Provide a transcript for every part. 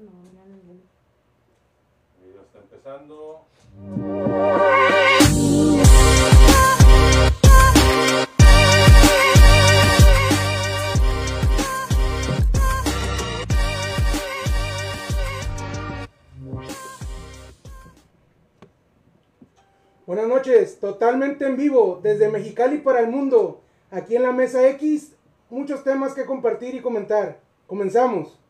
no, no, ninguno. El video está empezando. Buenas noches, totalmente en vivo, desde Mexicali para el mundo. Aquí en la Mesa X, muchos temas que compartir y comentar. Comenzamos.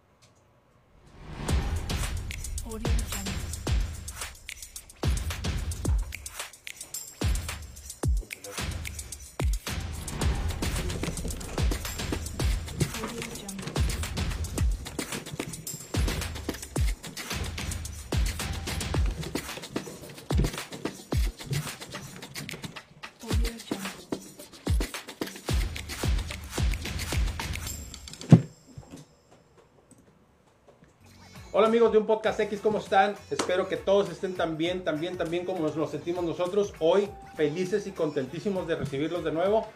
Amigos de un podcast X, ¿cómo están? Espero que todos estén tan bien, tan bien, tan bien como nos lo sentimos nosotros. Hoy felices y contentísimos de recibirlos de nuevo.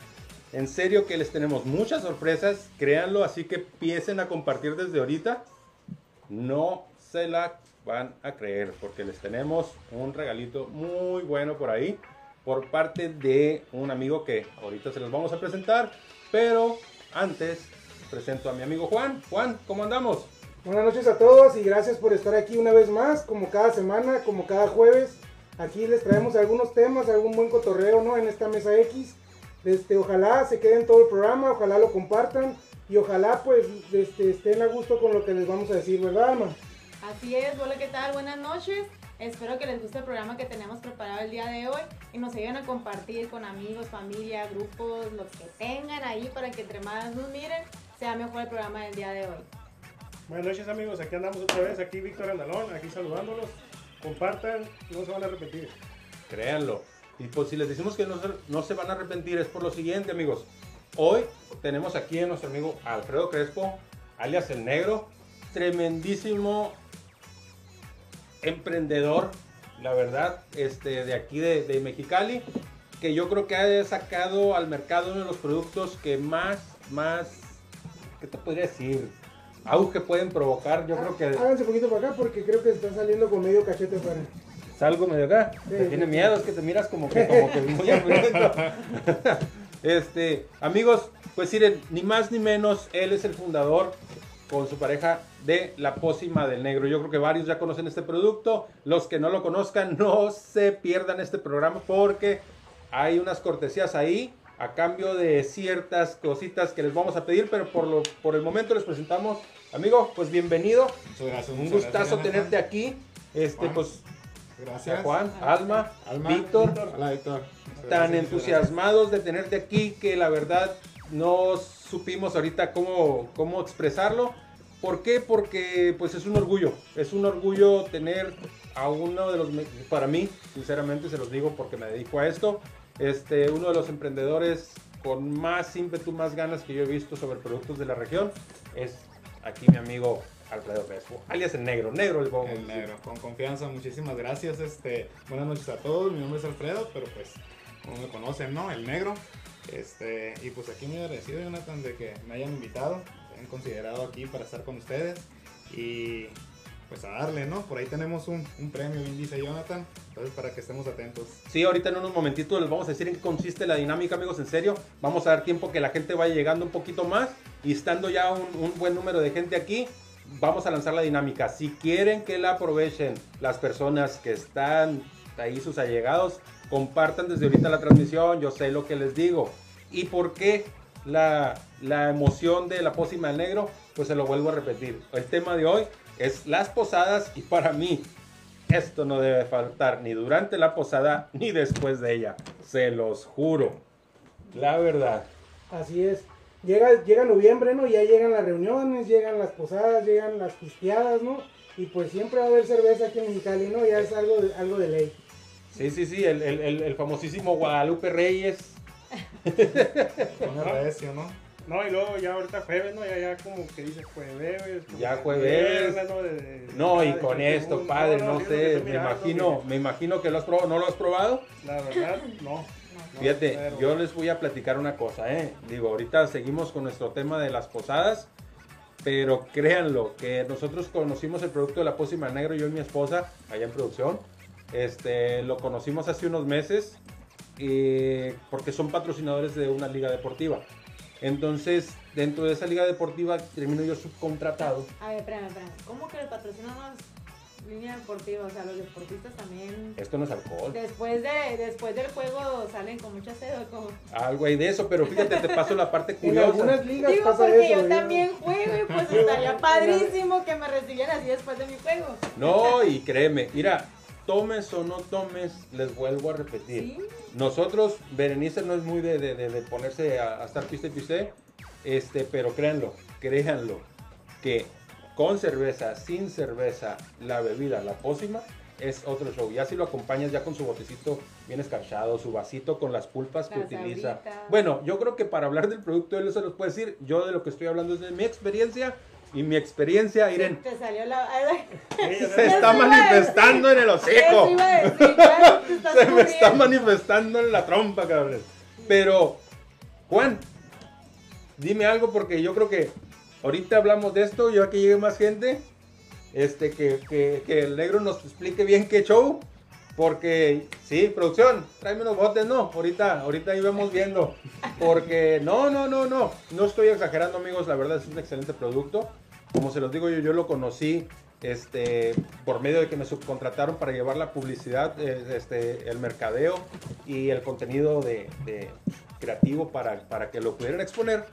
En serio que les tenemos muchas sorpresas, créanlo, así que empiecen a compartir desde ahorita. No se la van a creer porque les tenemos un regalito muy bueno por ahí por parte de un amigo que ahorita se los vamos a presentar, pero antes presento a mi amigo Juan. Juan, ¿cómo andamos? Buenas noches a todos y gracias por estar aquí una vez más, como cada semana, como cada jueves. Aquí les traemos algunos temas, algún buen cotorreo, ¿no? En esta Mesa X. Este, ojalá se queden todo el programa, ojalá lo compartan y ojalá pues este, estén a gusto con lo que les vamos a decir, ¿verdad? Así es, hola, ¿qué tal? Buenas noches. Espero que les guste el programa que tenemos preparado el día de hoy y nos ayuden a compartir con amigos, familia, grupos, los que tengan ahí para que entre más nos miren, sea mejor el programa del día de hoy. Buenas noches amigos, aquí andamos otra vez, aquí Víctor Andalón, aquí saludándolos. Compartan, no se van a arrepentir. Créanlo. Y pues si les decimos que no se, no se van a arrepentir es por lo siguiente, amigos. Hoy tenemos aquí a nuestro amigo Alfredo Crespo, alias El Negro, tremendísimo emprendedor, la verdad, este, de aquí de, de Mexicali, que yo creo que ha sacado al mercado uno de los productos que más, más, ¿qué te podría decir? Auge pueden provocar, yo creo que... Háganse un poquito para acá porque creo que están saliendo con medio cachete para... Salgo medio acá. Sí, te tiene sí, miedo, es que te miras como que, como que muy. Este, amigos, pues miren, ni más ni menos, él es el fundador con su pareja de la pócima del negro. Yo creo que varios ya conocen este producto. Los que no lo conozcan, no se pierdan este programa porque hay unas cortesías ahí a cambio de ciertas cositas que les vamos a pedir, pero por, lo, por el momento les presentamos. Amigo, pues bienvenido. Muchas gracias. Un muchas gustazo gracias, tenerte aquí. Este, Juan. pues, Gracias. Juan, Alma, Alma, Víctor, Hola, Víctor. tan gracias, entusiasmados de tenerte aquí que la verdad no supimos ahorita cómo, cómo expresarlo. ¿Por qué? Porque pues es un orgullo, es un orgullo tener a uno de los, me- para mí, sinceramente se los digo porque me dedico a esto, este, uno de los emprendedores con más ímpetu, más ganas que yo he visto sobre productos de la región, es aquí mi amigo Alfredo Crespo, alias el negro, negro el gracias. El negro, con confianza, muchísimas gracias. Este, buenas noches a todos. Mi nombre es Alfredo, pero pues, como me conocen, ¿no? El negro. Este, y pues aquí muy agradecido, Jonathan, de que me hayan invitado, me hayan considerado aquí para estar con ustedes. Y pues a darle, ¿no? Por ahí tenemos un, un premio, bien dice Jonathan. Entonces, para que estemos atentos. Sí, ahorita en unos momentitos les vamos a decir en qué consiste la dinámica, amigos, en serio. Vamos a dar tiempo que la gente vaya llegando un poquito más y estando ya un, un buen número de gente aquí, vamos a lanzar la dinámica. Si quieren que la aprovechen las personas que están ahí, sus allegados, compartan desde ahorita la transmisión, yo sé lo que les digo. ¿Y por qué la, la emoción de la pócima del negro? Pues se lo vuelvo a repetir. El tema de hoy es las posadas y para mí esto no debe faltar ni durante la posada ni después de ella. Se los juro. La verdad. Así es. Llega, llega noviembre, ¿no? Ya llegan las reuniones, llegan las posadas, llegan las pisteadas, ¿no? Y pues siempre va a haber cerveza aquí en Mexicali, ¿no? Ya es algo de, algo de ley. Sí, sí, sí, el, el- el- el famosísimo Guadalupe Reyes. Pone recio, ¿no? No, y luego ya ahorita jueves, ¿no? Ya, ya como que dice jueves. Ya jueves. viernes, ¿no? De- de- No, y con esto, padre, no sé, me mirando, imagino, me imagino que lo has probado, ¿no lo has probado? La verdad, no. Fíjate, pero- yo les voy a platicar una cosa, ¿eh? Digo, ahorita seguimos con nuestro tema de las posadas Pero créanlo, que nosotros conocimos el producto de la pócima negro, yo y mi esposa, allá en producción. Este, lo conocimos hace unos meses y- porque son patrocinadores de una liga deportiva. Entonces, dentro de esa liga deportiva termino yo subcontratado. A ver, espérame, espérame. ¿Cómo que le patrocinamos línea deportiva? O sea, los deportistas también. Esto no es alcohol. Después, de, después del juego salen con mucha sed o como. Algo hay de eso, pero fíjate, te paso la parte En curiosa. algunas ligas Digo, pasa porque eso. yo ¿no? también juego y pues estaría padrísimo que me recibieran así después de mi juego. No, y créeme, mira, tomes o no tomes, les vuelvo a repetir. Sí. Nosotros, Berenice no es muy de, de- de- de ponerse a, a estar piste y piste, este, pero créanlo, créanlo, que con cerveza, sin cerveza, la bebida, la pócima, es otro show. Ya si lo acompañas ya con su botecito bien escarchado, su vasito con las pulpas que Las utiliza. Bueno, yo creo que para hablar del producto él se los puede decir. Yo de lo que estoy hablando es de mi experiencia. Y mi experiencia, Iren, Te salió la. se está manifestando en el hocico. decir, Se me está manifestando en la trompa, cabrón. Pero, Juan, dime algo porque yo creo que ahorita hablamos de esto, yo que llegue más gente, este, que, que, que el negro nos explique bien qué show. Porque, sí, producción, tráeme unos botes, no, ahorita, ahorita ahí vamos viendo. Porque, no, no, no, no, no estoy exagerando, amigos, la verdad es un excelente producto. Como se los digo yo, yo lo conocí este, por medio de que me subcontrataron para llevar la publicidad, eh, este, el mercadeo y el contenido de, creativo para, para que lo pudieran exponer.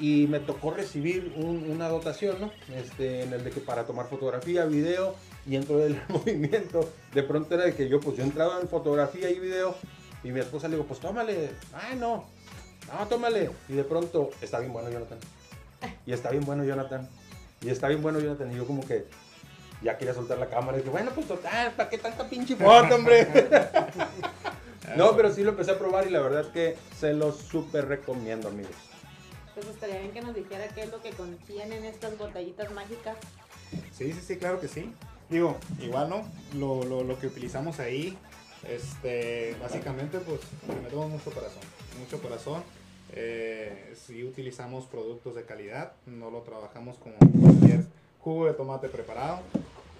Y me tocó recibir un- una dotación, ¿no? Este, en el de que para tomar fotografía, video y dentro del movimiento, de pronto era de que yo, pues yo entraba en fotografía y video y mi esposa le digo, pues tómale, ay no, no, tómale. Y de pronto, está bien bueno, Jonathan. Y está bien bueno, Jonathan. Y está bien bueno, Jonathan. Y yo como que ya quería soltar la cámara. Y dije, bueno, pues total, ¿para qué tanta pinche foto, hombre? no, pero sí lo empecé a probar y la verdad que se los súper recomiendo, amigos. Pues estaría bien que nos dijera qué es lo que contienen estas botellitas mágicas. Sí, sí, sí, claro que sí. Digo, igual, ¿no? Lo, lo, lo que utilizamos ahí, este, básicamente, pues, le metemos mucho corazón. Mucho corazón. Eh, sí utilizamos productos de calidad, no lo trabajamos como cualquier jugo de tomate preparado.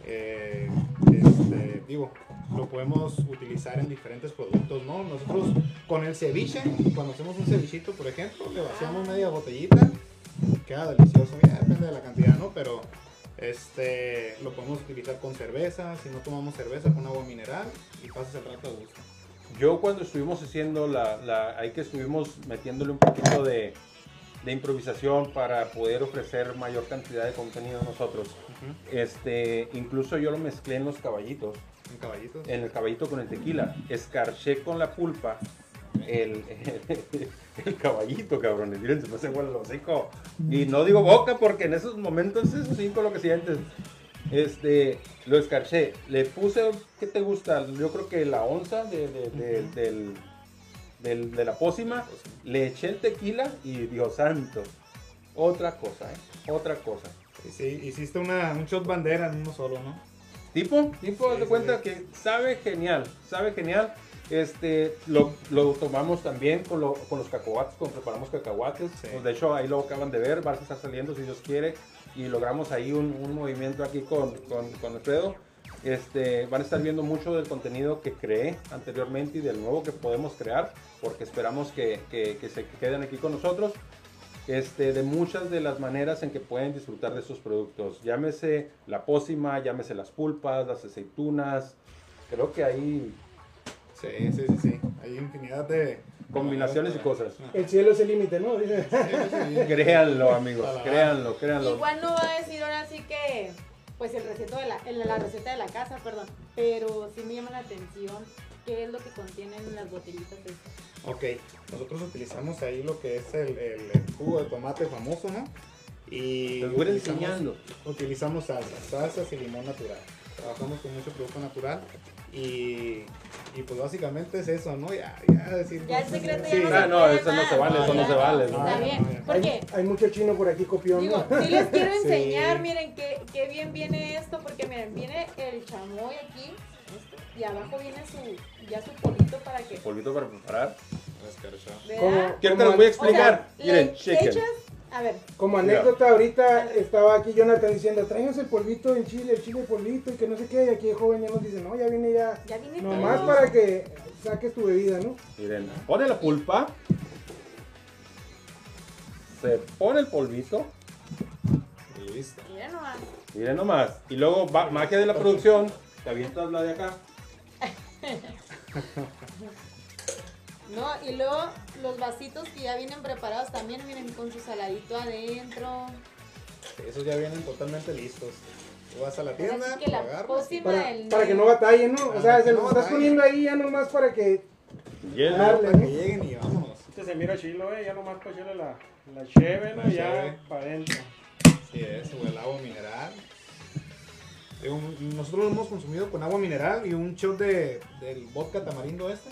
Eh, este, digo, lo podemos utilizar en diferentes productos, ¿no? Nosotros con el ceviche, cuando hacemos un cevichito, por ejemplo, le vaciamos media botellita, queda delicioso, depende de la cantidad, ¿no? Pero este lo podemos utilizar con cerveza, si no tomamos cerveza con agua mineral y pasas el rato a gusto. Yo cuando estuvimos haciendo la, la ahí que estuvimos metiéndole un poquito de, de improvisación para poder ofrecer mayor cantidad de contenido nosotros, este, incluso yo lo mezclé en los caballitos, Un caballito. en el caballito con el tequila, escarché con la pulpa el, el caballito, cabrones, miren, se me hace igual el hocico. Y no digo boca porque en esos momentos es con lo que sientes. Este, lo escarché, le puse, ¿qué te gusta? Yo creo que la onza de, de- de- Ujú. del, del- de la pócima, le eché el tequila y Dios santo, otra cosa, ¿eh? Otra cosa. Sí, hiciste una, un shot bandera en uno solo, ¿no? Tipo, tipo, haz Sí, de cuenta que sabe genial, sabe genial. Este, lo, lo tomamos también con, lo- con los cacahuates, con preparamos cacahuates. Pues, de hecho, ahí lo acaban de ver, va a estar saliendo si Dios quiere. Y logramos ahí un, un movimiento aquí con, con, con Alfredo. Este, van a estar viendo mucho del contenido que creé anteriormente y del nuevo que podemos crear, porque esperamos que, que- que se queden aquí con nosotros. Este, de muchas de las maneras en que pueden disfrutar de estos productos. Llámese la pócima, llámese las pulpas, las aceitunas. Creo que hay Sí, sí, sí, sí. Hay infinidad de combinaciones y cosas. El cielo es el límite, ¿no? Dice. Créanlo, amigos, créanlo, créanlo. Igual no va a decir ahora sí que, pues el receto de la, el- la receta de la casa, perdón. Pero sí me llama la atención qué es lo que contienen las botellitas de Ok, nosotros utilizamos ahí lo que es el, el- el jugo de tomate famoso, ¿no? Y Les voy a ir utilizamos- enseñando. Utilizamos salsas, salsas y limón natural. Trabajamos con mucho producto natural y, y pues básicamente es eso, ¿no? Ya, ya decir Ya el secreto sí. ya no Ah, no, eso no se vale, eso no se vale, ¿no? Está No, bien, porque Hay, hay mucho chino por aquí copión. Digo, sí les quiero Sí. enseñar, miren qué, qué bien viene esto, porque miren, viene el chamoy aquí, y abajo viene su, ya su polito para que, Polvito para preparar. ¿Quieren te los voy a O sea, explicar? le Miren, chequen. echas A ver, Como Mira. anécdota, ahorita estaba aquí Jonathan diciendo, tráiganos el polvito en Chile, el chile polvito y que no sé qué. Y aquí el joven ya nos dice, no, ya viene ya. ya viene Nomás todo. para que saques tu bebida, ¿no? Miren, pone la pulpa. Se pone el polvito. Y listo. Mira nomás. Miren nomás. Y luego, va, magia de la producción. Te avientas la de acá. No, y luego los vasitos que ya vienen preparados también vienen con su saladito adentro. Esos ya vienen totalmente listos. Tú vas a la tienda, Así que la lo agarras. Para, del para que no batalle, ¿no? O sea, se no los estás batalle. poniendo ahí ya nomás para que... Hielo. Darle, Para ¿no? que lleguen y vámonos. Este se mira chilo, eh. Ya nomás para echarle la, la cheve, Ya cheve. para adentro. Sí, es, o el agua mineral. Nosotros lo hemos consumido con agua mineral y un shot de, del vodka tamarindo este.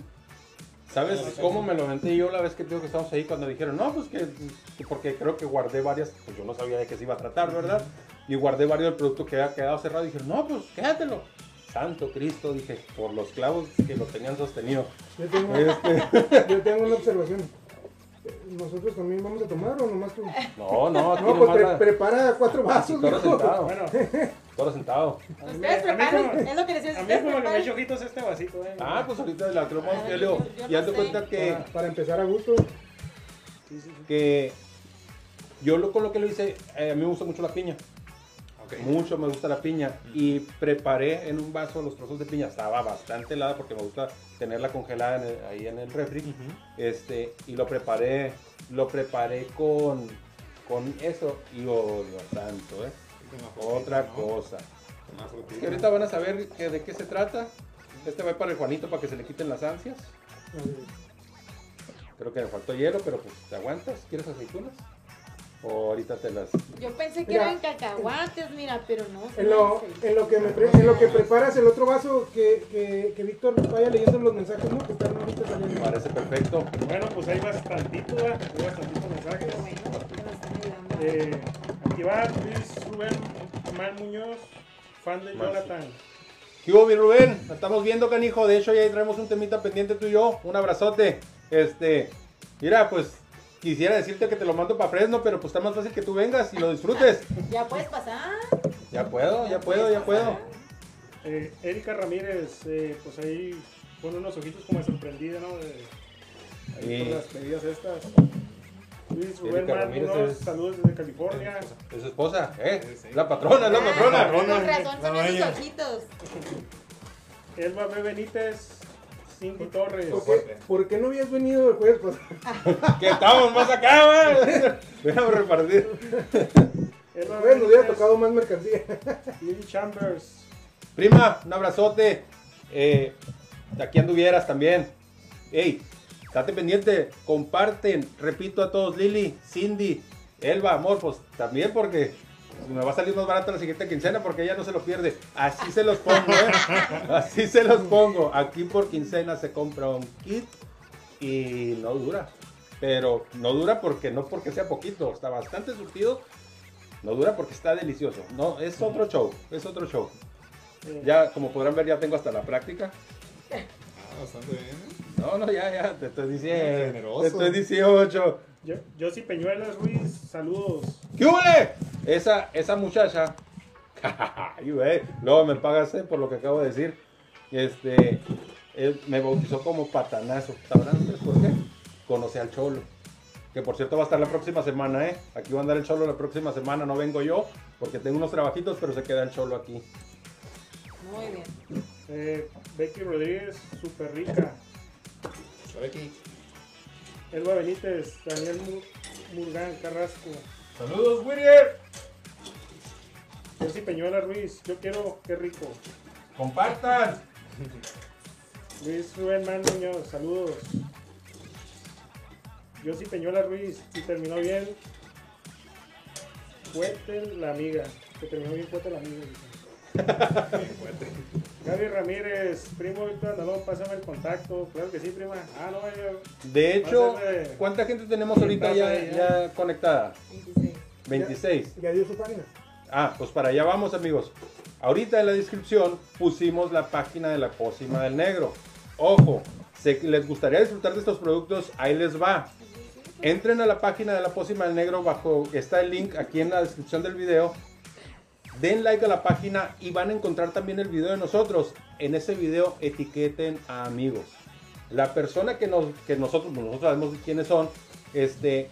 ¿Sabes cómo me lo aventé yo la vez que digo que estábamos ahí cuando dijeron, no, pues que, que porque creo que guardé varias, pues yo no sabía de qué se iba a tratar, ¿verdad? Y guardé varios del producto que había quedado cerrado y dijeron, no, pues quédatelo. Santo Cristo, dije, por los clavos que lo tenían sostenido. Yo tengo, Este, yo tengo una observación. ¿Nosotros también vamos a tomar o nomás tú? no, no, No, pues nomás pre- la- prepara cuatro vasos, viejo. sentado, Bueno, toro sentado. Ustedes preparan, es lo que decía. a mí ustedes como que me echo ojitos este vasito, eh. Ah, pues ahorita la Ah, ya, yo- le- yo ya no te cuenta que, Para, para empezar a gusto. Sí, sí, sí. que yo lo, con lo que lo hice, eh, a mí me gusta mucho la piña. Mucho me gusta la piña. Y preparé en un vaso los trozos de piña. Estaba bastante helada porque me gusta tenerla congelada en el- ahí en el refri. Este, y lo preparé, lo preparé con, con eso. Y Dios santo, ¿eh? Otra cosa. Que ahorita van a saber que- de qué se trata. Este va para el Juanito para que se le quiten las ansias. Creo que me faltó hielo, pero pues te aguantas. ¿Quieres aceitunas? O ahorita te las... Yo pensé que Mira. eran cacahuates, mira, pero no. En lo, en lo que me pre- en lo que preparas el otro vaso, que, que, que Víctor vaya leyendo los mensajes, ¿no? Que están ahorita Me saliendo. parece perfecto. Bueno, pues hay bastantito, ¿eh? Hay bastantitos mensajes. Bueno, nos están. Eh, aquí va Luis Rubén Man Muñoz, fan de. Jonathan. ¿Qué hubo, mi Rubén? La estamos viendo, canijo. De hecho, ya traemos un temita pendiente tú y yo. Un abrazote. Este, mira, pues quisiera decirte que te lo mando para Fresno, pero pues está más fácil que tú vengas y lo disfrutes. Ya puedes pasar. Ya puedo, ya puedo, ya puedo. Eh, Erika Ramírez, eh, pues ahí pone unos ojitos como sorprendida, ¿no? De, ahí Sí. por las bebidas estas. Luis Rubén Ramírez saludos desde California. Es su esposa, ¿eh? Sí, sí. La patrona, es la Ah, patrona. Con razón son esos ojitos. Elba B. Benítez, Cindy Torres. ¿Por qué, ¿Por qué no habías venido el jueves pasado? Que estamos más acá, repartir. Elba B. Pues nos hubiera tocado más mercancía. Lily Chambers. Prima, un abrazote. Eh, aquí anduvieras también. Ey, estate pendiente. Comparten. Repito a todos, Lili, Cindy, Elba, amor, pues también porque me va a salir más barato la siguiente quincena porque ella no se lo pierde. Así se los pongo, ¿eh? Así se los pongo. Aquí por quincena se compra un kit y no dura. Pero no dura porque no porque sea poquito, está bastante surtido. No dura porque está delicioso. No, es otro show, es otro show. Ya, como podrán ver, ya tengo hasta la práctica. Ah, bastante bien. ¿eh? No, no, ya, ya, te estoy diciendo. Te estoy 18. Yo, Josie Peñuelas Ruiz, saludos. ¿Qué hule? Esa, esa muchacha. Luego me pagas eh, por lo que acabo de decir. Este, él me bautizó como patanazo. ¿Sabrán ustedes por qué? Conocí al cholo. Que por cierto va a estar la próxima semana, ¿eh? Aquí va a andar el cholo la próxima semana. No vengo yo porque tengo unos trabajitos, pero se queda el cholo aquí. Muy bien. Eh, Becky Rodríguez, super rica. Aquí. Elba Benítez, Daniel Mur- Murgán Carrasco. Saludos, Whittier. Josie Peñuelas Ruiz, yo quiero, qué rico. Compartan. Luis Rubén Man Muñoz, saludos. Josie Peñuelas Ruiz, y terminó bien. Fuete la amiga. Que terminó bien fuerte la amiga. dice. Gaby Ramírez, primo Víctor Andalón, pásame el contacto. Claro que sí, prima. Ah, no, yo. De hecho, Pásale. ¿cuánta gente tenemos ahorita ya, ya conectada? 26. 26. Ya dio su página. Ah, pues para allá vamos amigos. Ahorita en la descripción pusimos la página de la pócima del negro. Ojo, si les gustaría disfrutar de estos productos, ahí les va. entren a la página de la Pócima del Negro, bajo está el link aquí en la descripción del video. Den like a la página y van a encontrar también el video de nosotros. En ese video etiqueten a amigos. La persona que, nos, que nosotros, nosotros sabemos quiénes son, este,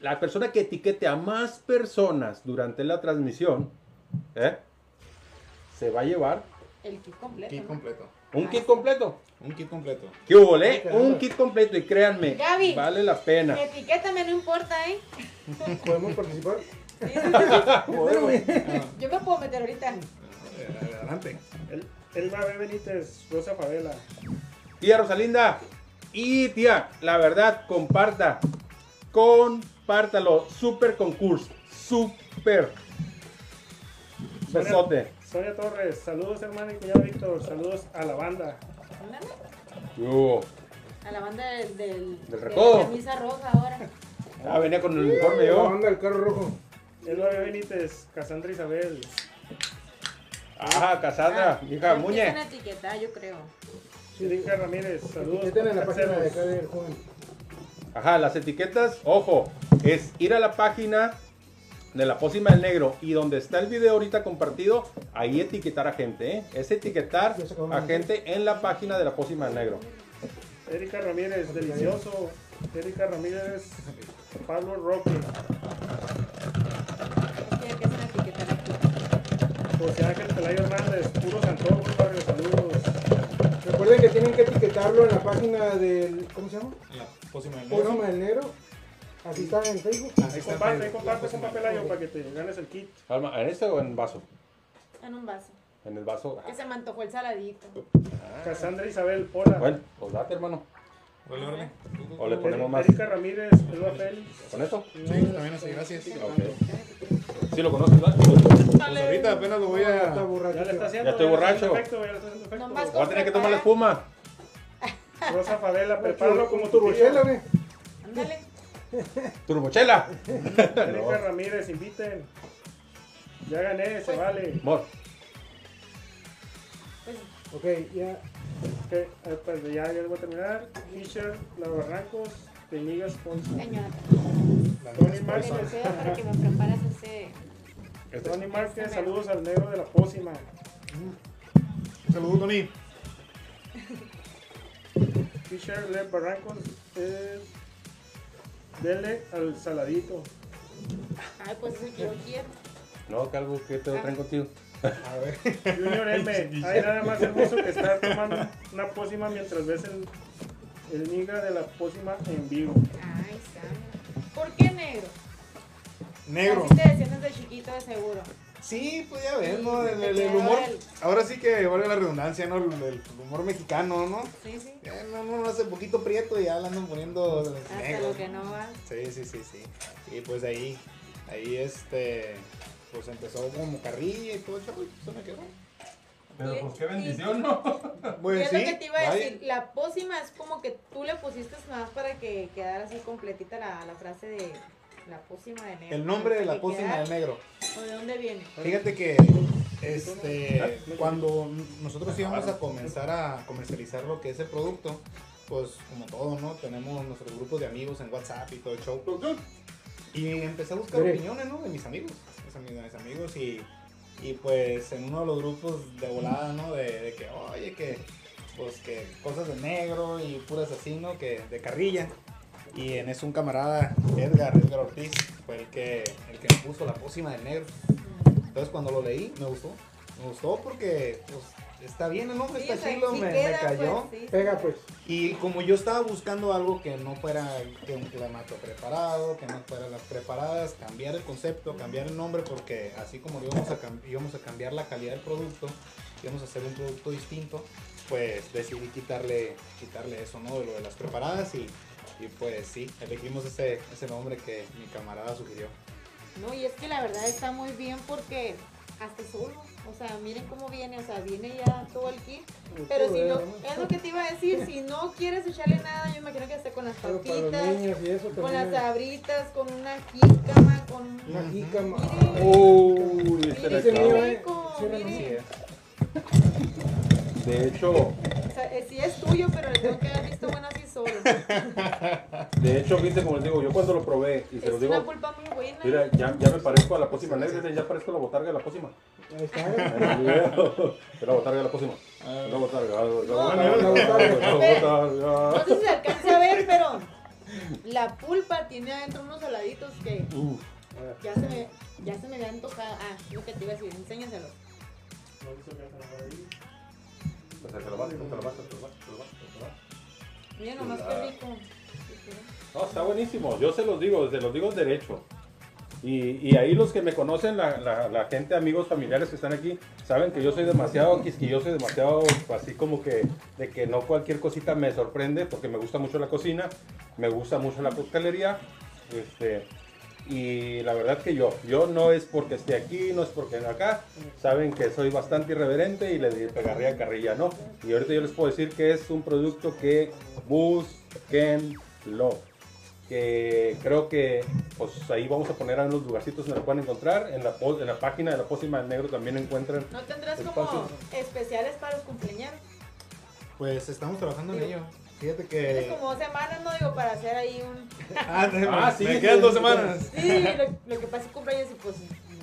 la persona que etiquete a más personas durante la transmisión, ¿eh? se va a llevar El kit completo. Kit ¿no? completo. un kit completo. Un kit completo. ¿Qué hubo, eh? Un kit completo y créanme, Gaby. vale la pena. Etiquétame, no importa, ¿eh? ¿Podemos participar? Sí, sí, sí. Yo me puedo meter ahorita. Adelante. El, Elba B. Benítez, Rosa Favela. Tía Rosalinda y tía, la verdad, comparta. Compártalo. Super concurso. Super. Besote. Sonia Torres, saludos hermano y cuñado Víctor, saludos a la banda. Uh, A la banda del, del, Del de recodo. la camisa roja ahora. ah, venía con el uniforme La yo. banda del carro rojo. Elba B. Benítez, Cassandra Isabel. Ajá, Casandra, hija, Empiezan Muñe. a etiquetar, yo creo. Erika Ramírez, saludos. Etiqueten en la página de acá parceros. del joven. Ajá, las etiquetas, ojo, es ir a la página de la pócima del negro y donde está el video ahorita compartido, ahí etiquetar a gente, ¿eh? Es etiquetar a gente en la página de la pócima del negro. Erika Ramírez, delicioso. Erika Ramírez, Pablo Roque, José Ángel Pelayo Hernández, puros antojos, barrio, saludos. Recuerden que tienen que etiquetarlo en la página del. ¿Cómo se llama? La pócima del negro. Del Negro. Así está en Facebook. Ahí comparte, ahí comparte negro. para que te ganes el kit. Alma, ¿En este o en vaso? En un vaso. En el vaso. Que se me antojó el saladito. Cassandra Isabel Pola. Bueno, pues date, hermano. O le ponemos más. Erika Ramírez, Félix. ¿Con esto? Sí, también así, gracias. Ok. Sí lo conoces, ¿verdad? Pues ahorita apenas lo voy a... Ya le está haciendo. Ya estoy borracho. efecto, ya efecto. Voy a tener que tomar la espuma. Rosa Favela, prepáralo como tu turbochela, güey. Ándale. Turbochela. Erika Ramírez, inviten. Ya gané, se Pues- vale. Pues Ok, ya. Ok, eh, pues ya, ya voy a terminar. Fisher, La Barrancos, Tenigas, Ponce. Tony Márquez, para que me prepares ese. este Tony Márquez, saludos al negro de la pócima. Saludos, Tony. Fisher, Le Barrancos, eh, dele al saladito. Ay, pues es el que yo quiero. No, que algo que te lo traen contigo. A ver. Junior M, hay nada más hermoso que estar tomando una pócima mientras ves el, el niga de la pócima en vivo. Ay, está. ¿Por qué negro? Negro. Así te decían desde chiquito, de seguro. Sí, pues ya ves, ¿no? El, el- humor. el- Ahora sí que vale la redundancia, ¿no? El, el humor mexicano, ¿no? Sí, sí. Ya no, no, no hace poquito prieto y ya le andan poniendo Hasta negro. lo que no va. Sí, sí, sí, sí. Y pues ahí, ahí este, pues empezó como carrilla y todo y pues se me quedó. Pero pues qué bendición, ¿no? Y Pues es sí, lo que te iba a vaya. decir, la pócima es como que tú le pusiste más para que quedara así completita la, la frase de la pócima de negro. El nombre de la pócima del negro. ¿O de dónde viene? Fíjate que este cuando nosotros íbamos a comenzar a comercializar lo que es el producto, pues como todo, ¿no? Tenemos nuestros grupos de amigos en WhatsApp y todo el show. Y empecé a buscar opiniones, ¿no? De mis amigos, de mis amigos y, y pues en uno de los grupos de volada, ¿no? De, de que, oye, que pues que cosas de negro y puras así, ¿no? Que de carrilla. Y en eso un camarada, Edgar, Edgar Ortiz, fue el que, el que me puso la pócima del negro. Entonces cuando lo leí, me gustó. Me gustó porque pues, está bien el nombre, Sí, está o sea, chilo, sí me, me cayó. pues, sí. Pega, pues. Y como yo estaba buscando algo que no fuera que un clamato preparado, que no fueran las preparadas, cambiar el concepto, cambiar el nombre, porque así como íbamos a, íbamos a cambiar la calidad del producto, íbamos a hacer un producto distinto, pues decidí quitarle, quitarle eso, ¿no? De lo de las preparadas y, y pues sí, elegimos ese, ese nombre que mi camarada sugirió. No, y es que la verdad está muy bien porque hasta solo, o sea, miren cómo viene, o sea, viene ya todo el kit. Pero si no, es lo que te iba a decir, si no quieres echarle nada, yo imagino que esté con las papitas, con las sabritas, con una jícama, con un... Una jícama. Mire. Uy, este rico, Cierra, mire. De hecho, Eh, es pero le tengo que dar visto bueno si solo. De hecho, viste, como les digo, yo cuando lo probé y se es una digo, pulpa muy buena. mira, ya, ya me parezco a la pócima negra, ya parezco a la botarga de la pócima. Ahí está. Es la botarga de la pócima. La botarga, la botarga, No, la botarga, no, sé si se alcance a ver, pero la pulpa tiene adentro unos saladitos que Uf, ya se me, ya se me habían tocado. Ah, lo que te iba a decir, enséñaselo. No hizo que se lo ahí. te lo vas, te lo vas, te lo vas, te lo vas, te lo vas. Mira nomás qué rico. No, está buenísimo. Yo se los digo, se los digo derecho. Y, y ahí los que me conocen, la, la- la gente, amigos, familiares que están aquí, saben que yo soy demasiado quisquilloso y demasiado así como que de que no cualquier cosita me sorprende porque me gusta mucho la cocina, me gusta mucho la coctelería. Este, y la verdad que yo, yo no es porque esté aquí, no es porque no acá, saben que soy bastante irreverente y le pegaría carrilla, ¿no? Y ahorita yo les puedo decir que es un producto que busquenlo que creo que pues ahí vamos a poner a unos lugarcitos donde lo pueden encontrar. En la, en la página de la Pócima del Negro también encuentran. ¿No tendrás como especiales para los cumpleaños? Pues estamos trabajando en ello. Fíjate Tienes que. como dos semanas, no digo, para hacer ahí un... Ah, Ah, sí, me quedan dos semanas. Sí, lo, lo que pasa es cumpleaños y pues,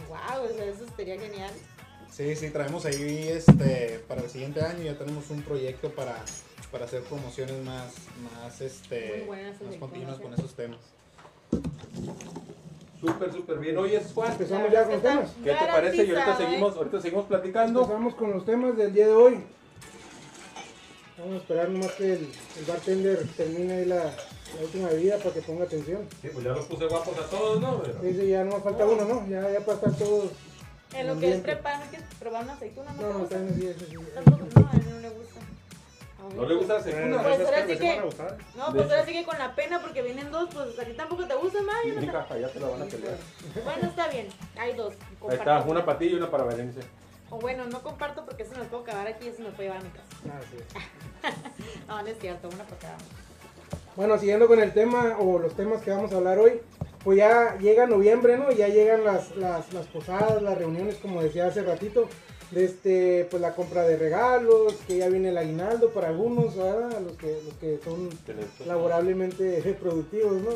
wow, o sea, eso sería genial. Sí, sí, traemos ahí este para el siguiente año ya tenemos un proyecto para, para hacer promociones más, más Muy este más continuas con esos temas. Súper, súper bien. Oye, Juan, ¿qué Empezamos ya con los temas. te parece? Y ahorita ¿eh? seguimos, ahorita seguimos platicando. Empezamos con los temas del día de hoy. Vamos a esperar nomás que el, el bartender termine ahí la, la última bebida para que ponga atención. Sí, pues ya los puse guapos a todos, ¿no? Dice, ya no falta uno, ¿no? Ya, ya para estar todos. En lo que es preparar, ¿no quieres probar una aceituna? ¿No, No, está bien, sí, sí, sí. Tampoco, no, a él no le gusta. ¿No le gusta la segunda? Pues ahora sí que-. No, pues ahora sí que con la pena porque vienen dos, pues a ti tampoco te gusta más. no allá te la van a pelear. te- Bueno, está bien, hay dos. Ahí está, una patilla y una para Berenice. O bueno, no comparto porque eso me lo puedo acabar aquí y eso me puede llevar a mi casa. Ah, sí. No, no es cierto, una para cada uno. Bueno, siguiendo con el tema o los temas que vamos a hablar hoy, pues ya llega noviembre, ¿no? Ya llegan las, las, las posadas, las reuniones, como decía hace ratito, de este, pues la compra de regalos, que ya viene el aguinaldo para algunos, ¿verdad? Los que, los que son laborablemente productivos, ¿no?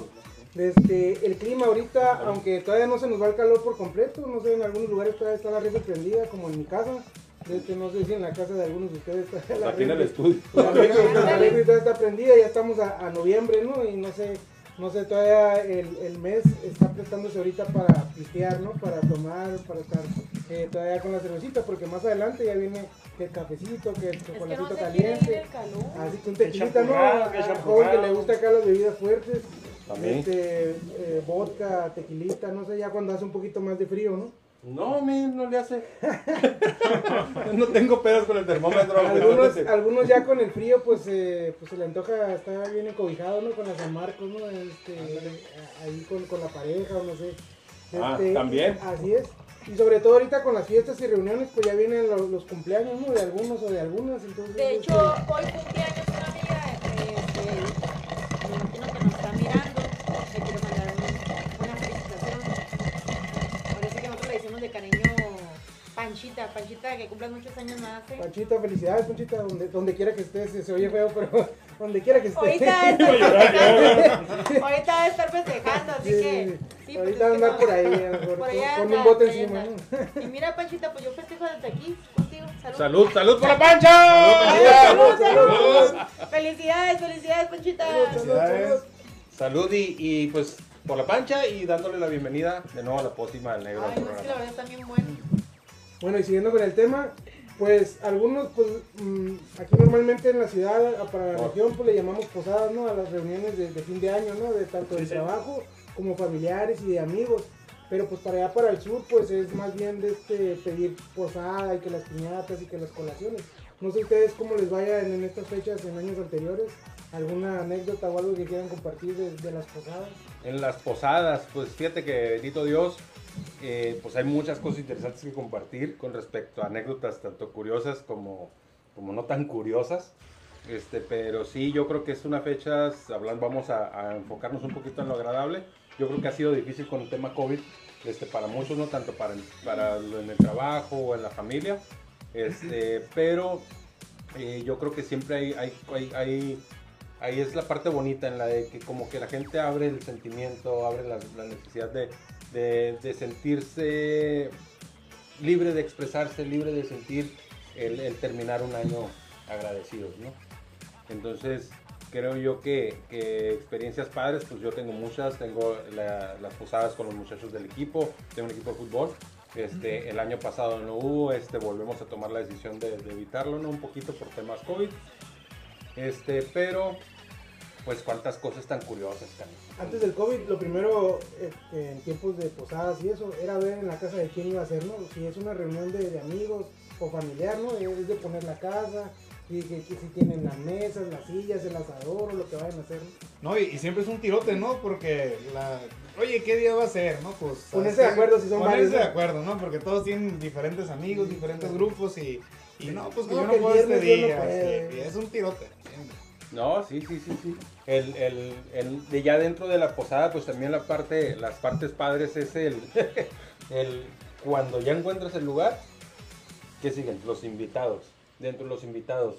Desde el clima ahorita, aunque todavía no se nos va el calor por completo, no sé, en algunos lugares todavía está la red prendida, como en mi casa. Desde, no sé si en la casa de algunos de ustedes está la Aquí en el estudio. la todavía está prendida, ya estamos a, a noviembre, ¿no? Y no sé, no sé, todavía el, el mes está prestándose ahorita para pistear, ¿no? Para tomar, para estar eh, todavía con la cervecita, porque más adelante ya viene que el cafecito, que el Es que no chocolatito caliente. el calor. Así que un tequilita, ¿no? champurrado, que que le gusta acá las bebidas fuertes. También. Este, eh, vodka, tequilita, no sé, ya cuando hace un poquito más de frío, ¿no? No, men, no le hace. no tengo pedos con el termómetro. Algunos, algunos ya con el frío, pues, eh, pues se le antoja estar bien encobijado, ¿no? Con las San Marcos, ¿no? Este, ahí con, con la pareja o no sé. Ah, Este, también. Así es. Y sobre todo ahorita con las fiestas y reuniones, pues ya vienen los, los cumpleaños, ¿no? De algunos o de algunas. Entonces, De este, hecho, hoy cumpleaños una amiga, este, me imagino que nos está mirando, le quiero mandar un- una felicitación. Ahora sí que nosotros le decimos de cariño Panchita, Panchita que cumpla muchos años más. ¿eh? Panchita, felicidades, Panchita, donde, donde quiera que estés, se, se oye feo, pero donde quiera que estés. Ahorita va a estar festejando, ahorita va a estar festejando, así Sí, que... sí, pues ahorita andar no- por ahí, a lo mejor, Por allá con, un bote encima. Y mira, Panchita, pues yo festejo desde aquí contigo. Salud. Salud, salud por la pancha. Salud, salud, Salud, salud. Felicidades, felicidades, Panchita. Felicidades. Salud y, y, pues por la pancha y dándole la bienvenida de nuevo a la pócima del negro. Ay, no, es que la verdad está bien bueno. Bueno, y siguiendo con el tema, pues algunos, pues mm, aquí normalmente en la ciudad, para la región, pues le llamamos posadas, ¿no? A las reuniones de, de fin de año, ¿no? De tanto de Sí, sí. trabajo como familiares y de amigos. Pero pues para allá, para el sur, pues es más bien de este pedir posada y que las piñatas y que las colaciones. No sé ustedes cómo les vaya en, en estas fechas, en años anteriores. ¿Alguna anécdota o algo que quieran compartir de, de las posadas? En las posadas, pues fíjate que bendito Dios, eh, pues hay muchas cosas interesantes que compartir con respecto a anécdotas tanto curiosas como, como no tan curiosas. Este, pero sí, yo creo que es una fecha, hablando, vamos a, a enfocarnos un poquito en lo agradable. Yo creo que ha sido difícil con el tema COVID, este, para muchos, no tanto para, para en el trabajo o en la familia, este, pero eh, yo creo que siempre hay, hay, hay, hay ahí es la parte bonita en la de que como que la gente abre el sentimiento, abre la, la necesidad de, de- de sentirse libre de expresarse, libre de sentir el, el terminar un año agradecidos, ¿no? Entonces, creo yo que, que experiencias padres, pues yo tengo muchas, tengo la- las posadas con los muchachos del equipo, tengo un equipo de fútbol. Este, el año pasado no hubo, este, volvemos a tomar la decisión de, de evitarlo, ¿no? Un poquito por temas COVID. Este, pero, pues cuántas cosas tan curiosas, Cani. Antes del COVID, lo primero eh, en tiempos de posadas y eso, era ver en la casa de quién iba a ser, ¿no? Si es una reunión de, de amigos o familiar, ¿no? Es de poner la casa, y que, que si tienen las mesas, las sillas, el asador o lo que vayan a hacer. ¿no? No, y, y siempre es un tirote, ¿no? Porque la... Oye, ¿qué día va a ser, no? Pues... Ponerse ¿sabes de acuerdo si son Ponerse varios, de ¿no? acuerdo, ¿no? Porque todos tienen diferentes amigos, diferentes grupos y... Y no, pues que No, yo no puedo este no día. sí, y es un tirote. siempre. No, sí, sí, sí, sí. El, el, el- de ya dentro de la posada, pues también la parte, las partes padres es el, el cuando ya encuentras el lugar, ¿qué siguen? Los invitados. Dentro de los invitados.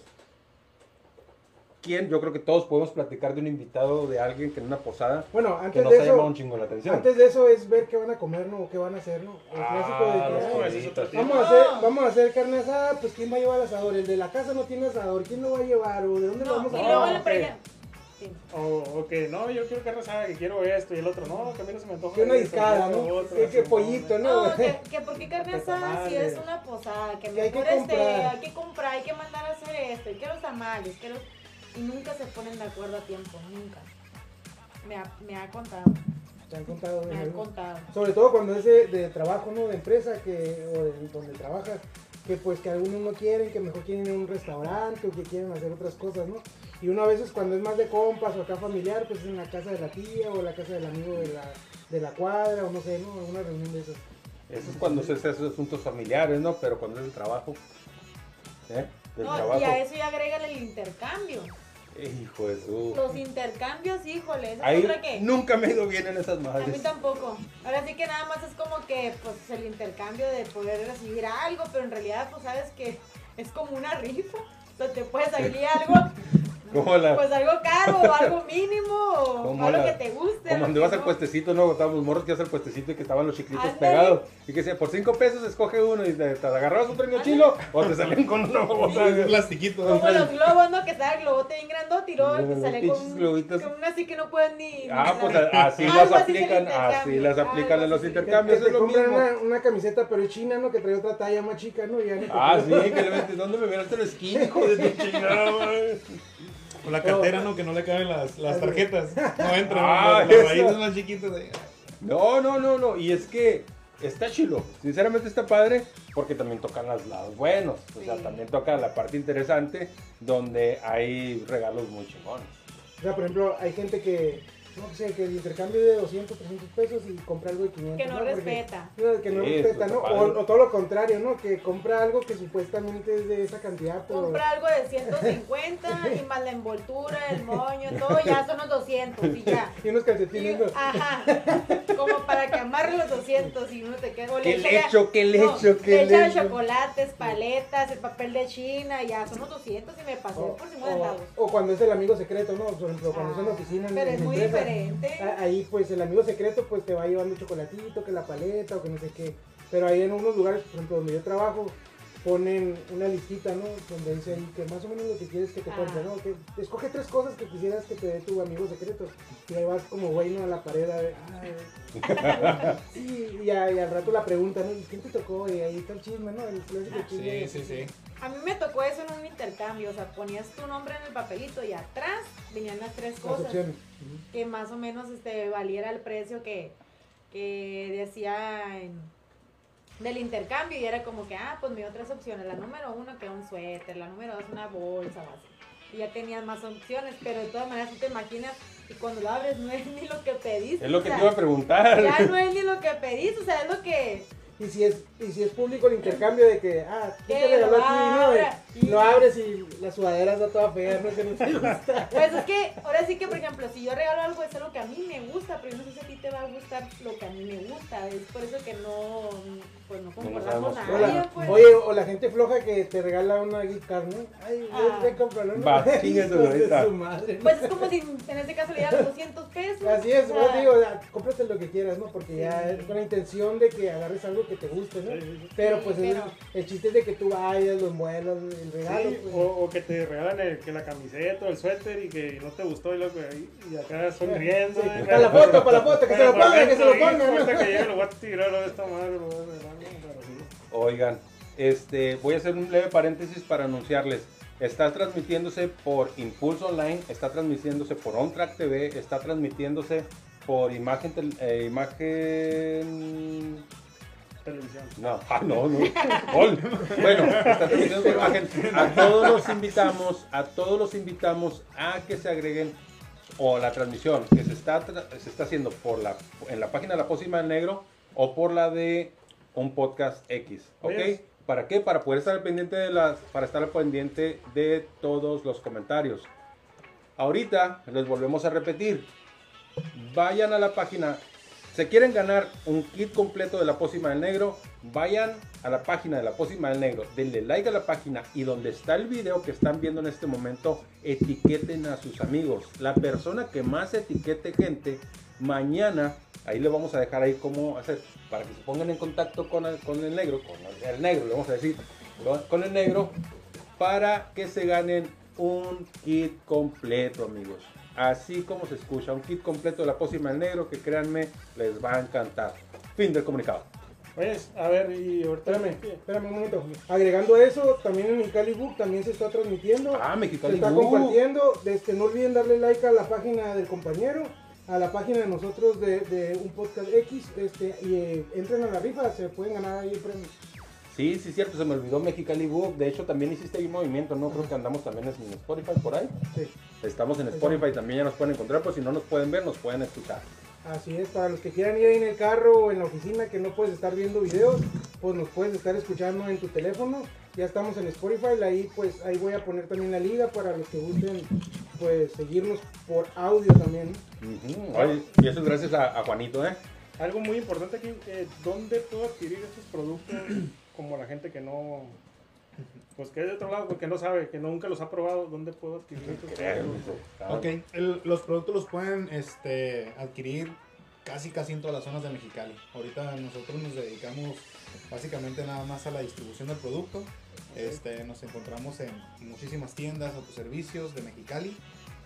¿Quién? Yo creo que todos podemos platicar de un invitado, de alguien que en una posada, Bueno, que antes nos de ha llamado un eso, chingo la atención. antes de eso es ver qué van a comer, ¿no? O qué van a hacer, ¿no? El clásico de Ah, que, los ay, No, ese es otro coditos. tema. Vamos a, hacer, vamos a hacer carne asada, pues ¿quién va a llevar asador? El de la casa no tiene asador, ¿quién lo va a llevar? ¿O de dónde lo No, vamos y a llevar? Sí. O, o que no, yo quiero carne asada, que quiero esto y el otro, no, que a mí no se me antoja. Que una discada, ¿no? otro, Que, que pollito, ¿no? No, que, que por qué carne Que asada si es una posada, que Que hay que este, comprar. hay que comprar, hay que mandar a hacer esto, y que los tamales, que los... Y nunca se ponen de acuerdo a tiempo, nunca. Me ha, me ha contado, Te han contado. me han contado. Sobre todo cuando es de, de trabajo, ¿no? De empresa que, o de donde trabajas, que pues que algunos no quieren, que mejor quieren ir a un restaurante o que quieren hacer otras cosas, ¿no? Y una vez cuando es más de compas o acá familiar, pues es en la casa de la tía o la casa del amigo de la, de la cuadra o no sé, ¿no? Una reunión de esas. Eso es cuando se hace asuntos familiares, ¿no? Pero cuando es el trabajo. ¿eh? Del No, trabajo. y a eso ya agrégale el intercambio. Hijo de su. Los intercambios, híjole, esa es Ahí otra que... nunca me he ido bien en esas A mí madres. tampoco. Ahora sí que nada más es como que pues el intercambio de poder recibir algo, pero en realidad pues sabes que es como una rifa. Sea, te puede salir algo, Como la, pues algo caro o algo mínimo o Como algo la- que te guste. como lo ibas al no. puestecito, ¿no? Estábamos morros que ibas al puestecito y que estaban los chiclitos Ándale. pegados. Y que decía, por cinco pesos escoge uno y te, te agarrabas un premio chilo o te salían con una babosa. Un plastiquito. Como los globos, ¿no? Que estaba el globote bien grandote y luego te sale con, globitos. con una así que no pueden ni... Ah, ni pues así las aplican, así las aplican en los. Que, intercambios, es lo mismo. una, una camiseta pero es china, ¿no? Que trae otra talla más chica, ¿no? Ya Ah, sí, que le metes, ¿dónde me miraste el skin, hijo de tu chingada, la cartera, ¿no? Que no le caben las, las tarjetas. No entran. Ah, las, las raíces más chiquitas de No, no, no, no. Y es que está chilo. Sinceramente está padre porque también tocan los lados buenos. O sea, Sí. también toca la parte interesante donde hay regalos muy chingones. O sea, por ejemplo, hay gente que, no sé, que el intercambio de 200, 300 pesos y compra algo de 500. Que no Porque- respeta. No, que no Sí, respeta, ¿no? O, o todo lo contrario, ¿no? Que compra algo que supuestamente es de esa cantidad, pero... Compra algo de 150 y más la envoltura, el moño, todo, ya son los 200 y ya. Y unos calcetines, ¿no? ajá, como para que amarre los 200 y uno te queda. o ¿Qué echa le ya- echo? ¿Qué le no, echo? ¿Qué le le echan echo? chocolates, paletas, el papel de China, ya son los 200 y me pasé O, por 50 centavos. o- o cuando es el amigo secreto, ¿no? Por ejemplo, cuando es en la Ah, oficina. Pero en es muy empresa, diferente. a- Ahí, pues, el amigo secreto, pues, te va llevando chocolatito, que la paleta, o que no sé qué. Pero ahí en unos lugares, por ejemplo, donde yo trabajo, ponen una listita, ¿no? Donde dice ahí que más o menos lo que quieres que te Ah. compre, ¿no? Que escoge tres cosas que quisieras que te dé tu amigo secreto. Y ahí vas como güey, ¿no? A la pared a ver, ah, sí, y, a- y al rato la pregunta, ¿no? ¿Y quién te tocó? Y ahí está el chisme, ¿no? El clásico Ah, chisme. Sí, sí, sí. A mí me tocó eso en un intercambio, o sea, ponías tu nombre en el papelito y atrás venían las tres Las cosas opciones. Ujú. que más o menos este, valiera el precio que, que decía en- del intercambio y era como que, ah, pues me dio tres opciones, la número uno que era un suéter, la número dos una bolsa o así. Y ya tenías más opciones, pero de todas maneras tú te imaginas y cuando lo abres no es ni lo que pediste. Es lo o que sea, te iba a preguntar. Ya no es ni lo que pediste, o sea, es lo que... Y si es, y si es público el intercambio de que, ah, ¿qué Que te regaló lo aquí? No. Y lo abres y la sudadera está toda fea, no sé, no te gusta. Pues es que, ahora sí que, por ejemplo, si yo regalo algo, es algo que a mí me gusta, pero yo no sé si a ti te va a gustar lo que a mí me gusta. Es por eso que no, pues no No nos concordamos regalamos sabemos. a O la- nadie, pues. Oye, o la gente floja que te regala una card, ¿no? Ay, Ah. ¿no? Va, de ahorita. su madre. Pues es como si en este caso le dieran 200 pesos. Así es, o sea, digo, ya, cómprate lo que quieras, ¿no? Porque ya es con la intención de que agarres algo que te guste, ¿no? Sí, sí, sí. Pero Sí, pues el- pero- El, chiste es de que tú vayas, lo envuelas, el regalo. Sí, pues. o, o que te regalan el- que la camiseta o el suéter y que no te gustó y, luego ahí- y acá sonriendo. Sí, y- para la foto, para la foto, que se lo Pero por ponga, que se lo dentro, ponga, ahí, ¿no? ahorita que llegue lo voy a tirar a esta madre, lo voy a regalar, ¿no? Pero sí. Oigan, este, voy a hacer un leve paréntesis para anunciarles. Está transmitiéndose por Impulso Online, está transmitiéndose por OnTrack TV, está transmitiéndose por imagen, eh, imagen Televisión. No, ah, no, no. Gol. Bueno, está transmitiendo por imagen. A todos los invitamos, a todos los invitamos a que se agreguen o la transmisión que se está se está haciendo por la en la página de la Pócima del Negro o por la de un podcast X, ¿ok? ¿Para qué? Para poder estar al pendiente de las para estar pendiente de todos los comentarios. Ahorita les volvemos a repetir. Vayan a la página se quieren ganar un kit completo de la pócima del negro, vayan a la página de la pócima del negro, denle like a la página y donde está el video que están viendo en este momento, etiqueten a sus amigos. La persona que más etiquete gente, mañana, ahí le vamos a dejar ahí cómo hacer, para que se pongan en contacto con el, con el negro, con el, el negro, le vamos a decir, con- el negro, para que se ganen un kit completo, amigos. Así como se escucha, un kit completo de la pócima del negro que créanme, les va a encantar. Fin del comunicado. Oye, a ver, y ahorita. Espérame, espérame un momento. Agregando a eso, también en mi Calibook también se está transmitiendo. Ah, se Mexicali. está Uh, compartiendo. Este, no olviden darle like a la página del compañero, a la página de nosotros de, de un podcast X. Este, y eh, entren a la rifa, se pueden ganar ahí el premio. Sí, sí, cierto, se me olvidó Mexicali Book. De hecho, también hiciste ahí un movimiento, ¿no? Creo que andamos también en Spotify por ahí. Sí. Estamos en Spotify, también ya nos pueden encontrar, pues si no nos pueden ver, nos pueden escuchar. Así es, para los que quieran ir ahí en el carro o en la oficina que no puedes estar viendo videos, pues nos puedes estar escuchando en tu teléfono. Ya estamos en Spotify, ahí pues ahí voy a poner también la liga para los que gusten pues seguirnos por audio también. Oye, y eso es gracias a, a Juanito, ¿eh? Algo muy importante aquí, eh, ¿dónde puedo adquirir estos productos como la gente que no, pues que es de otro lado, porque no sabe, que nunca los ha probado, ¿dónde puedo adquirir estos productos? Ok, el- los productos los pueden este, adquirir casi casi en todas las zonas de Mexicali. Ahorita nosotros nos dedicamos básicamente nada más a la distribución del producto. Este, nos encontramos en muchísimas tiendas, autoservicios de Mexicali.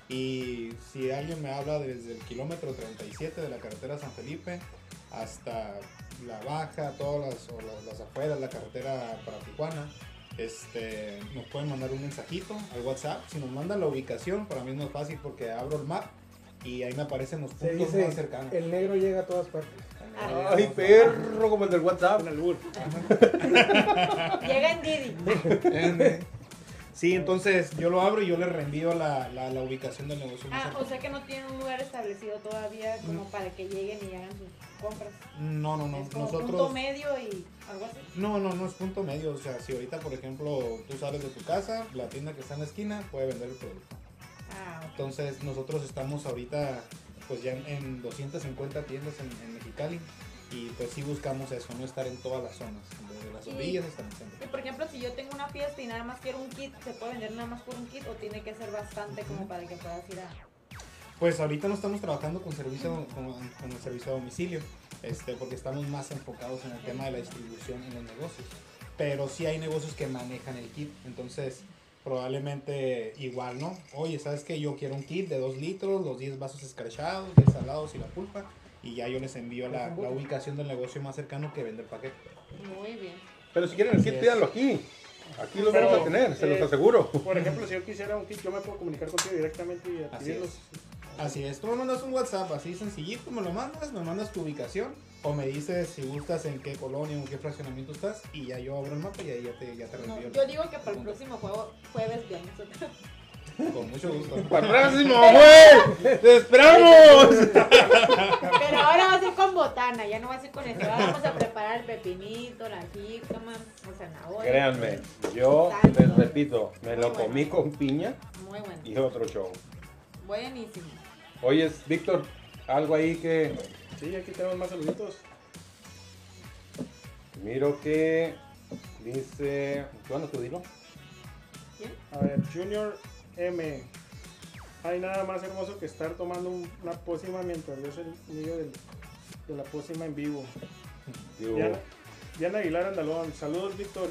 Y si alguien me habla desde el kilómetro 37 de la carretera San Felipe hasta la baja, todas las, o las, las afueras, la carretera para Tijuana, este, nos pueden mandar un mensajito al WhatsApp. Si nos mandan la ubicación, para mí es más fácil porque abro el map y ahí me aparecen los puntos más cercanos. el negro llega a todas partes. Ay, perro, como el del WhatsApp. Llega en Didi. Sí, entonces yo lo abro y yo le reenvío la, la, la ubicación del negocio. Ah, o sea que no tiene un lugar establecido todavía como para que lleguen y hagan sus compras. No, no, no. es como punto Nosotros. medio y algo así. No, no, no es punto medio. O sea, si ahorita, por ejemplo, tú sales de tu casa, la tienda que está en la esquina puede vender el producto. Ah. Entonces, nosotros estamos ahorita, pues ya en, en 250 tiendas en, en Mexicali. Y pues sí buscamos eso, no estar en todas las zonas, desde las orillas hasta el centro. Y por ejemplo, si yo tengo una fiesta y nada más quiero un kit, ¿se puede vender nada más por un kit o tiene que ser bastante como para que puedas ir a... Pues ahorita no estamos trabajando con servicio con, con el servicio a domicilio, este, porque estamos más enfocados en el tema de la distribución en los negocios. Pero sí hay negocios que manejan el kit, entonces probablemente igual, ¿no? Oye, ¿sabes que Yo quiero un kit de 2 litros, los 10 vasos escarchados, 10 salados y la pulpa, y ya yo les envío la, la ubicación del negocio más cercano que vende el paquete. Muy bien. Pero si quieren el kit, pídanlo aquí. Aquí lo vamos a tener, se los eh, aseguro. Por ejemplo, si yo quisiera un kit, yo me puedo comunicar contigo directamente y Así adquirirlos. Así es, tú me mandas un WhatsApp así sencillito, me lo mandas, me mandas tu ubicación o me dices si gustas en qué colonia o en qué fraccionamiento estás y ya yo abro el mapa y ahí ya te, ya te No, reenvío. yo digo que para el próximo juego, jueves bien. Con mucho gusto. ¡Para el próximo, güey! ¡Te esperamos! Pero ahora va a ser con botana, ya no va a ser con eso. Ahora vamos a preparar el pepinito, la jícama, la zanahoria. Créanme, yo les repito, me lo comí con piña Muy bueno. y otro show. Buenísimo. Oye, Víctor, algo ahí que. Sí, aquí tenemos más saluditos. Miro que dice. Bueno, tú dilo. ¿Quién? A ver, Junior M. Hay nada más hermoso que estar tomando un- una pócima mientras ves el niño del- de la pócima en vivo. Diana, Diana Aguilar Andalón, saludos Víctor.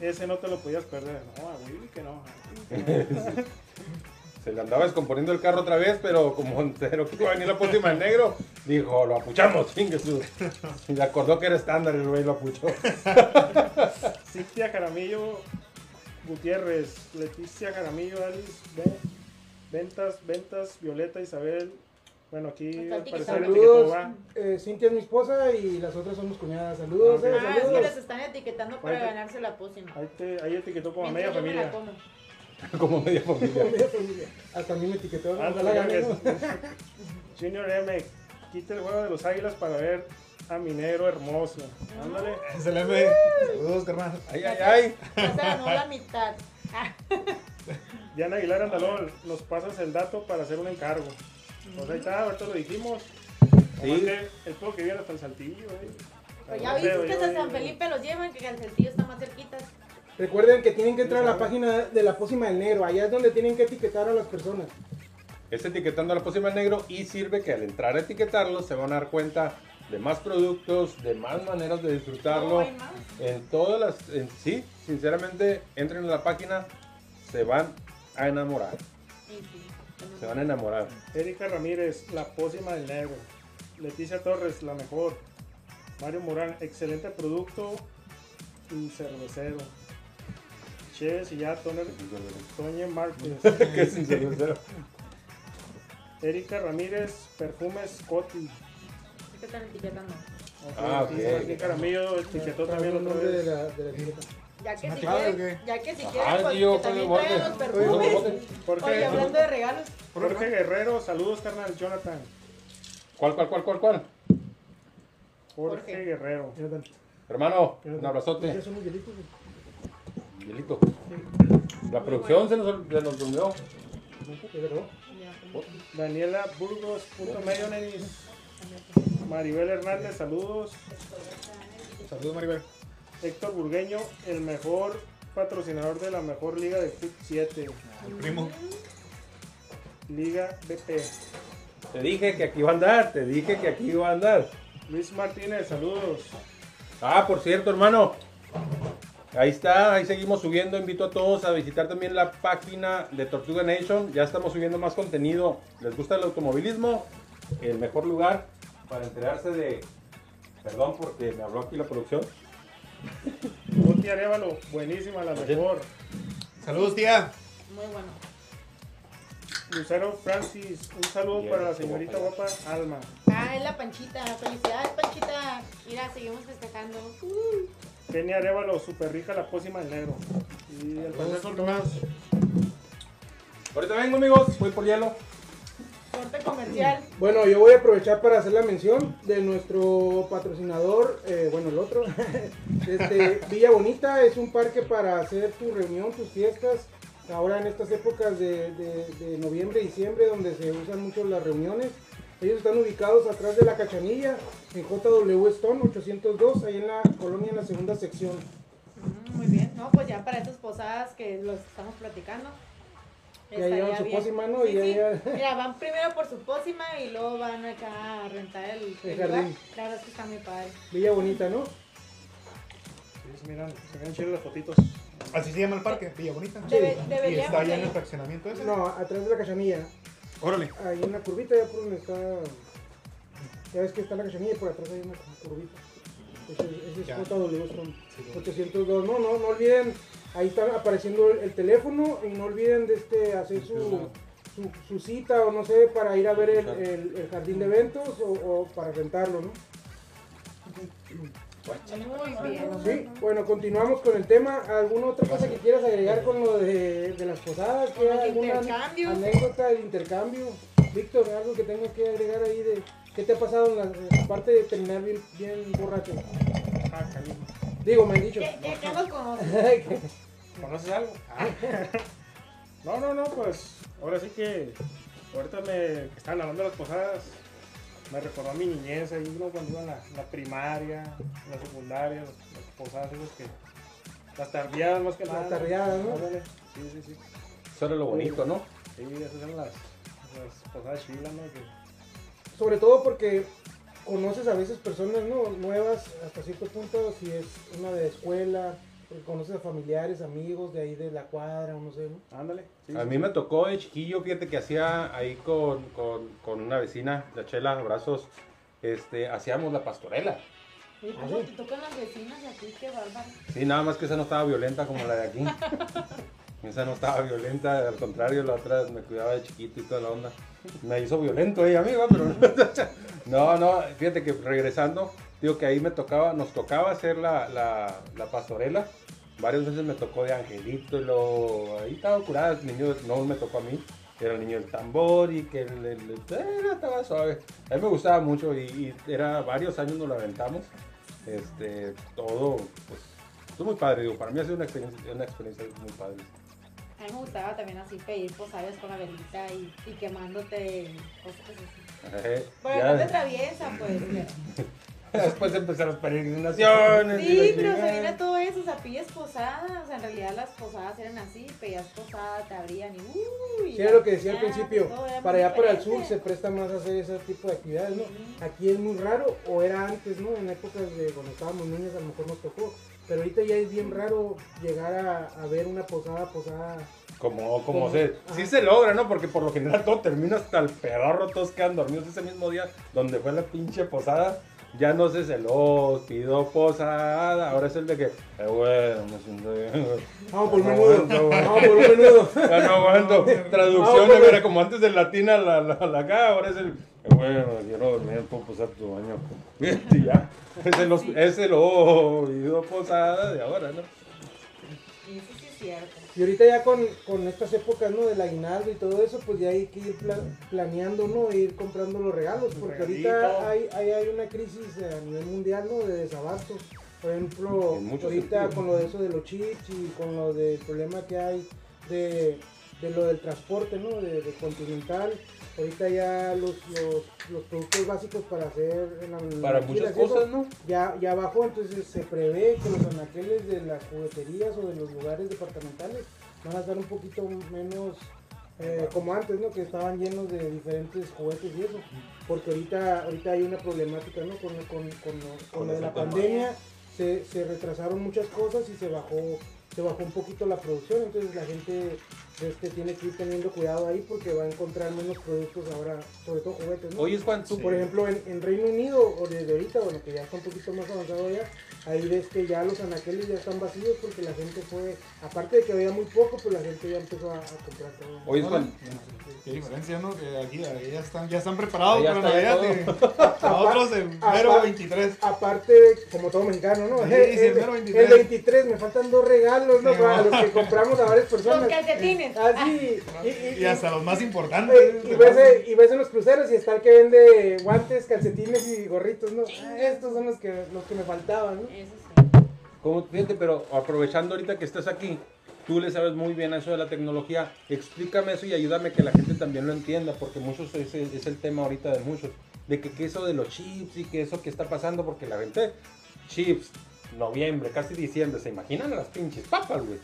Ese no te lo podías perder. No, a Willy que no. se le andaba descomponiendo el carro otra vez, pero como entero que iba a venir la próxima en negro, dijo, lo apuchamos, chingue su. Y le acordó que era estándar y el güey lo apuchó. Cintia Jaramillo Gutiérrez, Leticia Jaramillo, Alice, Ve- Ventas, Ventas, Violeta, Isabel. Bueno, aquí etiquetó Saludos, va. eh, Cintia es mi esposa y las otras son mis cuñadas. Saludos, Ah, eh, ok. Ah, es que les están etiquetando para ganarse la pócima. Ahí, te- ahí etiquetó como Mientras media me la familia. como. como media familia. Media familia. Hasta a mí me etiquetó. Ah, gane, ya ¿no? Junior M, quita el huevo de los águilas para ver a mi negro hermoso. Ándale. Es el M. Saludos, carnal. Ay, ay, ay. Ya se ganó la mitad. Ah, Diana Aguilar Andalón, nos pasas el dato para hacer un encargo. Pues ahí está, ahorita lo dijimos. Sí. El pueblo que viene hasta el saltillo, eh. Pero ya No sé, viste que yo- a San Felipe los llevan, que Calcetillo está más cerquita. Recuerden que tienen que entrar a la página de la pócima del negro. Allá es donde tienen que etiquetar a las personas. Es etiquetando a la pócima en negro y sirve que al entrar a etiquetarlo se van a dar cuenta de más productos, de más maneras de disfrutarlo. No hay más. En todas las, en- sí, sinceramente, entren a la página, se van a enamorar. Sí, sí. Se van a enamorar. Erika Ramírez, la pócima del negro. Leticia Torres, la mejor. Mario Morán, excelente producto y cervecero. Che, y ya, Toner, Toñe Márquez. que es sincero. Erika Ramírez, perfumes Coti. Es que están etiquetando. Ah, ok. Aquí Caramillo etiquetó también el nombre de la, de la etiqueta. Ya que ¿Una si quieren, ya que si quieren, pues, tío, que también traigan los perfumes. bote. Jorge, Oye, hablando de regalos, Jorge Guerrero, saludos carnal, Jonathan. ¿Cuál, cuál, cuál, cuál, cuál? Jorge, Jorge. Guerrero. Hermano, un abrazote. Hielito. La producción se nos, se nos durmió. ¿Es Daniela Burgos, punto medio nenis. Maribel Hernández, saludos. Saludos, Maribel. Héctor Burgueño, el mejor patrocinador de la mejor liga de Foot 7, El primo. Liga BP. Te dije que aquí iba a andar, te dije que aquí iba a andar. Luis Martínez, saludos. Ah, por cierto, hermano. Ahí está, ahí seguimos subiendo. Invito a todos a visitar también la página de Tortuga Nation. Ya estamos subiendo más contenido. ¿Les gusta el automovilismo? El mejor lugar para enterarse de... Perdón porque me habló aquí la producción. Guti Arevalo, buenísima, la mejor. Saludos, tía. muy bueno. Lucero Francis, un saludo Bien, para la señorita guapa. Alma. Ah, es la Panchita. Felicidades, Panchita. Mira, seguimos festejando. Uh, Penny Arevalo, súper rica la pócima del negro. Y todas. Ahorita vengo, amigos. Voy por hielo. Corte comercial. Bueno, yo voy a aprovechar para hacer la mención de nuestro patrocinador, eh, bueno, el otro, este, Villa Bonita, es un parque para hacer tu reunión, tus fiestas, ahora en estas épocas de, de- de noviembre, diciembre, donde se usan mucho las reuniones. Ellos están ubicados atrás de la Cachanilla, en JW Stone 802, ahí en la colonia, en la segunda sección. Mm, Muy bien. No, pues ya para estas posadas que los estamos platicando. Ya llevan su bien. pócima, ¿no? Y Sí, ya- sí. ya- Mira, van primero por su pócima y luego van acá a rentar el, el El lugar. jardín. La verdad es que está muy padre. Villa Bonita, ¿no? Sí, se miran, se ven chidas las fotitos. Así se llama el parque, Villa Bonita. Debe- y está allá en el fraccionamiento ese. No, atrás de la Cachanilla. Órale. En la curvita, ya por donde está. Ya ves que está la cachanilla y por atrás hay una curvita. Ese, ese es Stone Sí, 802. No, no, no olviden. Ahí está apareciendo el, el teléfono y no olviden de este hacer su, su, su cita o no sé para ir a ver el, el- el jardín de eventos o, o para rentarlo, ¿no? Muy bien. Sí, bueno, continuamos con el tema. ¿Alguna otra cosa que quieras agregar con lo de, de las posadas? El ¿Alguna intercambio. anécdota del intercambio? Víctor, algo que tengas que agregar ahí de qué te ha pasado en la, aparte de terminar bien, bien borracho. Ah. Digo, me han dicho. ¿Qué, qué, qué conoces? ¿Conoces algo? no, no, no, pues ahora sí que ahorita me están hablando de las posadas. me recordó a mi niñez ahí, ¿no? Cuando iba en la, primaria, en la secundaria, las, las posadas esas que... Las tardeadas más que Las nada. tardeadas, ¿no? Ándale. Sí, sí, sí. Eso era lo bonito, ¿no? Sí, esas eran las, las posadas chilas, ¿no? Que- Sobre todo porque conoces a veces personas ¿no? nuevas hasta cierto punto, si es una de escuela, conoces a familiares, amigos de ahí de la cuadra, o no sé, ¿no? Ándale. sí, A sí. mí me tocó de chiquillo, fíjate que hacía ahí con, con, con una vecina, la Chela, abrazos, este, hacíamos la pastorela. Oye, ¿cómo te tocan las vecinas y aquí? Qué bárbaro. Sí, nada más que esa no estaba violenta como la de aquí. Esa no estaba violenta, al contrario, la otra me cuidaba de chiquito y toda la onda. Me hizo violento ella, amiga, pero no, no, fíjate que regresando, digo que ahí me tocaba, nos tocaba hacer la, la, la pastorela. Varias veces me tocó de angelito y lo, ahí estaba curada, el niño no me tocó a mí, era el niño del tambor y que el, el- el- eh, estaba suave. A mí me gustaba mucho y, y era varios años nos lo aventamos. Este, todo, pues, estuvo muy padre, digo, para mí ha sido una experiencia, una experiencia muy padre. A mí me gustaba también así pedir posales con la velita y, y quemándote cosas así. Eh, Pero ya- no te atraviesa, pues. Después empezaron las peregrinaciones. Sí, pero se viene todo eso, o sea, pides posada, o sea, en realidad las posadas eran así, pedías posada, te abrían y uy. Sí, era lo que decía al principio, para allá para el sur se presta más a hacer ese tipo de actividades, ¿no? Sí. Aquí es muy raro, o era antes, ¿no? En épocas de cuando estábamos niños a lo mejor nos tocó, pero ahorita ya es bien raro llegar a, a ver una posada, posada. Como, como Como- se, sí se logra, ¿no? Porque por lo general todo termina hasta el pedorro, todos quedan dormidos ese mismo día donde fue la pinche posada. Ya no se celó, pidió posada, ahora es el de que, eh, bueno, me siento bien. Vamos por No menudo, vamos por menudo. Ya no aguanto. Traducción, Ah, bueno. era como antes del latina la, la, la acá, ahora es el, eh, bueno, quiero dormir, puedo posar tu baño. Y ya, es el, es el oído posada de ahora, ¿no? Y eso sí es cierto. Y ahorita ya con, con estas épocas, ¿no? Del aguinaldo y todo eso, pues ya hay que ir pla- planeando, ¿no? E ir comprando los regalos, Los porque ahorita hay, hay, hay una crisis a nivel mundial, ¿no? De desabasto. Por ejemplo, ahorita con lo de eso de los chips y con lo del problema que hay de, de lo del transporte, ¿no? De, de continental. Ahorita ya los, los, los productos básicos para hacer en la Para muchas eso, cosas, ¿no? ya, ya bajó, entonces se prevé que los anaqueles de las jugueterías o de los lugares departamentales van a estar un poquito menos eh, como antes, ¿no? Que estaban llenos de diferentes juguetes y eso. Porque ahorita, ahorita hay una problemática, ¿no? Con, con, con, lo- con lo de la pandemia se, se retrasaron muchas cosas y se bajó se bajó un poquito la producción, entonces la gente este, tiene que ir teniendo cuidado ahí porque va a encontrar menos productos ahora, sobre todo juguetes, ¿no? Oye, Juan, tú, por ejemplo, en, en Reino Unido, o desde ahorita, bueno, que ya está un poquito más avanzado ya, ahí ves que ya los anaqueles ya están vacíos porque la gente fue, aparte de que había muy poco, pues la gente ya empezó a, a comprar todo. oye, Juan, Qué diferencia, ¿no? Que aquí, ahí ya están, ya están preparados para Navidad. Nosotros en Apa- mero 23. Aparte, como todo mexicano, ¿no? Sí, el, sí, el- mero 23. el 23, me faltan dos regalos, ¿no? Sí, Para los que compramos a varias personas. Los calcetines. Así, y, y- Y hasta los más importantes. y- y ves, eh, y ves en los cruceros y está el que vende guantes, calcetines y gorritos, ¿no? Ah, estos son los que, los que me faltaban, ¿no? Eso sí. como, fíjate, pero aprovechando ahorita que estás aquí, tú le sabes muy bien a eso de la tecnología, explícame eso y ayúdame que la gente también lo entienda, porque muchos, es el tema ahorita de muchos, de que, que eso de los chips y que eso que está pasando, porque la gente, chips, noviembre, casi diciembre, ¿se imaginan las pinches papas, güey?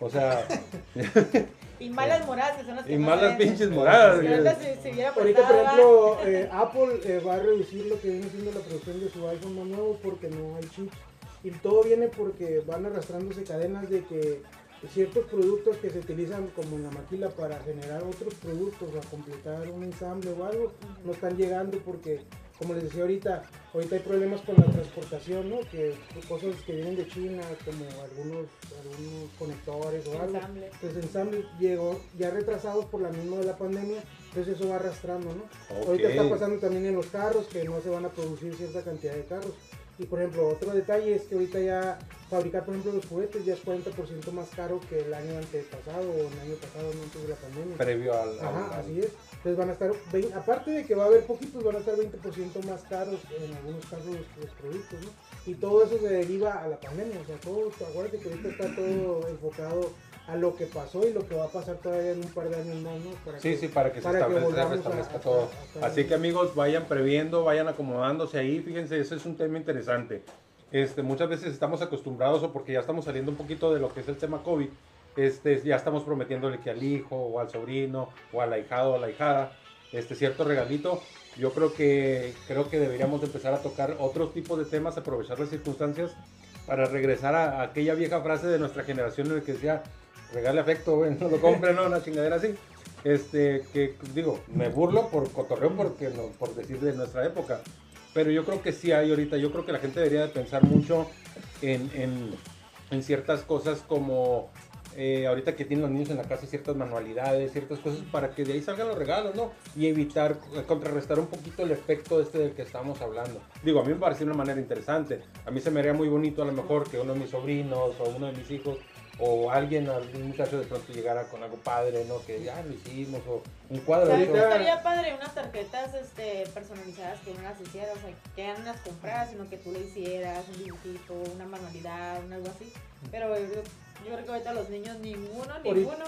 O sea, Y malas moradas, que son las que y malas pinches moradas, Si güey. ahorita se, se viera Ahorita, por ejemplo, eh, Apple eh, va a reducir lo que viene siendo la producción de su iPhone más nuevo porque no hay chips. Y todo viene porque van arrastrándose cadenas de que ciertos productos que se utilizan como en la maquila para generar otros productos o a completar un ensamble o algo, no están llegando porque, como les decía ahorita, ahorita hay problemas con la transportación, ¿no? Que cosas que vienen de China, como algunos, algunos conectores o algo. ensamble. Entonces ensamble llegó ya retrasados por la misma de la pandemia, entonces eso va arrastrando, ¿no? Ahorita está pasando también en los carros que no se van a producir cierta cantidad de carros. Y por ejemplo, otro detalle es que ahorita ya fabricar, por ejemplo, los juguetes ya es 40% más caro que el año antepasado o el año pasado, no antes de la pandemia. Previo al... al- Ajá, al- así es. Entonces van a estar, vein- aparte de que va a haber poquitos, van a estar 20% más caros en algunos casos los, los productos, ¿no? Y todo eso se deriva a la pandemia, o sea, todo, acuérdate que ahorita está todo enfocado a lo que pasó y lo que va a pasar todavía en un par de años más, ¿no? Para Sí, que- sí, para que se para que establezca, volvamos a- restablezca a- todo. a- a- Así que amigos, vayan previendo, vayan acomodándose ahí. Fíjense, ese es un tema interesante. Este, muchas veces estamos acostumbrados o porque ya estamos saliendo un poquito de lo que es el tema COVID, este, ya estamos prometiéndole que al hijo o al sobrino o al ahijado o a la ahijada, este cierto regalito. Yo creo que creo que deberíamos de empezar a tocar otros tipos de temas, aprovechar las circunstancias para regresar a, aquella vieja frase de nuestra generación en la que decía regale afecto, no lo compre, no, una chingadera así. Este, que digo, me burlo por cotorreo porque por decir de nuestra época. Pero yo creo que sí hay ahorita, yo creo que la gente debería de pensar mucho en, en, en ciertas cosas como eh, ahorita que tienen los niños en la casa ciertas manualidades, ciertas cosas para que de ahí salgan los regalos, ¿no? Y evitar, eh, contrarrestar un poquito el efecto este del que estamos hablando. Digo, a mí me parece una manera interesante. A mí se me haría muy bonito a lo mejor que uno de mis sobrinos o uno de mis hijos o alguien, algún muchacho de pronto llegara con algo padre, ¿no? Que ya lo hicimos o un cuadro. ¿Sabes de qué eso. estaría padre? Unas tarjetas este, personalizadas que uno las hiciera, o sea, que ya no las compraras, sino que tú le hicieras un dibujito, una manualidad, algo así. Pero yo, creo que ahorita los niños, ninguno, Ahorita- ninguno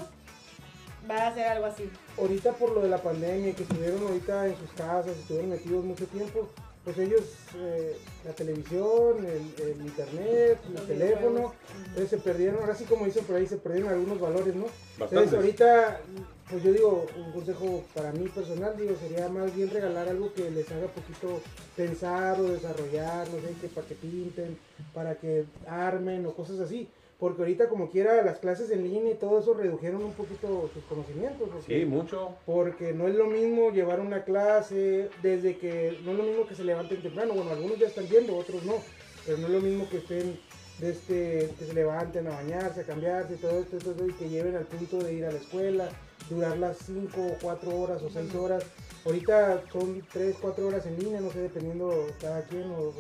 va a hacer algo así. ahorita por lo de la pandemia, que estuvieron ahorita en sus casas, estuvieron metidos mucho tiempo, pues ellos, eh, la televisión, el, el internet, el teléfono, entonces se perdieron, ahora sí como dicen por ahí, se perdieron algunos valores, ¿no? Bastantes. Entonces ahorita, pues yo digo, un consejo para mí personal, digo, sería más bien regalar algo que les haga poquito pensar o desarrollar, no sé, que para que pinten, para que armen o cosas así. Porque ahorita como quiera las clases en línea y todo eso redujeron un poquito sus conocimientos. porque- Sí, mucho. porque no es lo mismo llevar una clase desde que no es lo mismo que se levanten temprano bueno algunos ya están yendo otros no pero no es lo mismo que estén desde que se levanten a bañarse a cambiarse todo esto, todo esto, y que lleven al punto de ir a la escuela durar las 5 o 4 horas o 6 horas. Ahorita son 3 4 horas en línea no sé dependiendo cada quien o,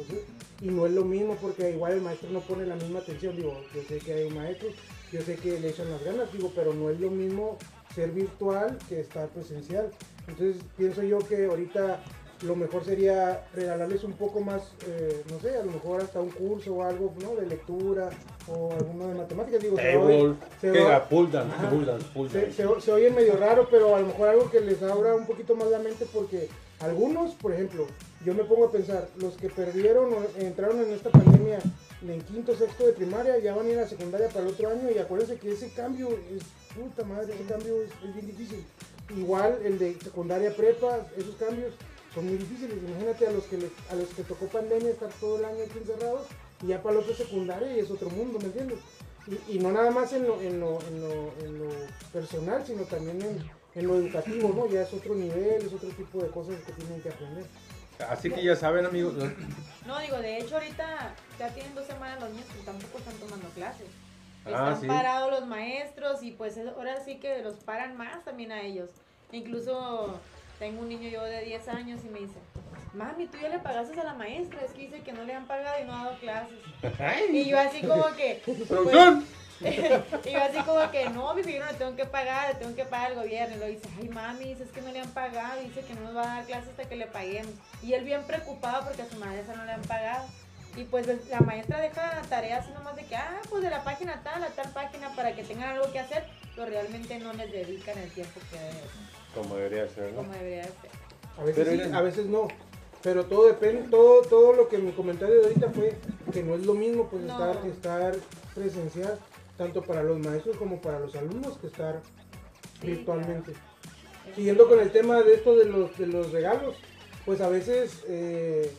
y no es lo mismo porque igual el maestro no pone la misma atención. Digo yo sé que hay maestros yo sé que le echan las ganas digo pero no es lo mismo ser virtual que estar presencial. Entonces pienso yo que ahorita lo mejor sería regalarles un poco más, eh, no sé, a lo mejor hasta un curso o algo, ¿no? De lectura o alguno de matemáticas. Digo, se oye- se va- Ajá. se, se- medio raro, pero a lo mejor algo que les abra un poquito más la mente porque algunos, por ejemplo, yo me pongo a pensar, los que perdieron o entraron en esta pandemia en quinto, sexto de primaria, ya van a ir a secundaria para el otro año y acuérdense que ese cambio es, puta madre, ese cambio es, es bien difícil. Igual el de secundaria prepa, esos cambios son muy difíciles. Imagínate a los que les- a los que tocó pandemia estar todo el año aquí encerrados y ya para el otro secundaria y es otro mundo, ¿me entiendes? Y, y no nada más en lo, en lo, en lo, en lo personal, sino también en, en lo educativo, ¿no? Ya es otro nivel, es otro tipo de cosas que tienen que aprender. Así que ya saben, amigos. ¿no? No, digo, de hecho ahorita ya tienen dos semanas los niños que tampoco están tomando clases. Ah, Están sí. parados los maestros y pues es- ahora sí que los paran más también a ellos. Incluso tengo un niño yo de 10 años y me dice, mami, tú ya le pagaste a la maestra, es que dice que no le han pagado y no ha dado clases. Y yo así como que... pues, y yo así como que no, mi yo no le tengo que pagar, le tengo que pagar al gobierno. Y lo dice, ay mami, dice, es que no le han pagado, dice que no nos va a dar clases hasta que le paguemos. Y él bien preocupado porque a su maestra no le han pagado. Y pues la maestra deja tareas nomás de que, ah, pues de la página tal a tal página para que tengan algo que hacer, pero realmente no les dedican el tiempo que Como debería ser, ¿no? como debería ser. A veces Pero sí, eres- a veces no. Pero todo depende, todo, todo lo que mi comentario de ahorita fue que no es lo mismo pues No. estar, estar presencial, tanto para los maestros como para los alumnos que estar Sí, virtualmente. claro. Siguiendo con el tema de esto de los, de los regalos, pues a veces, eh,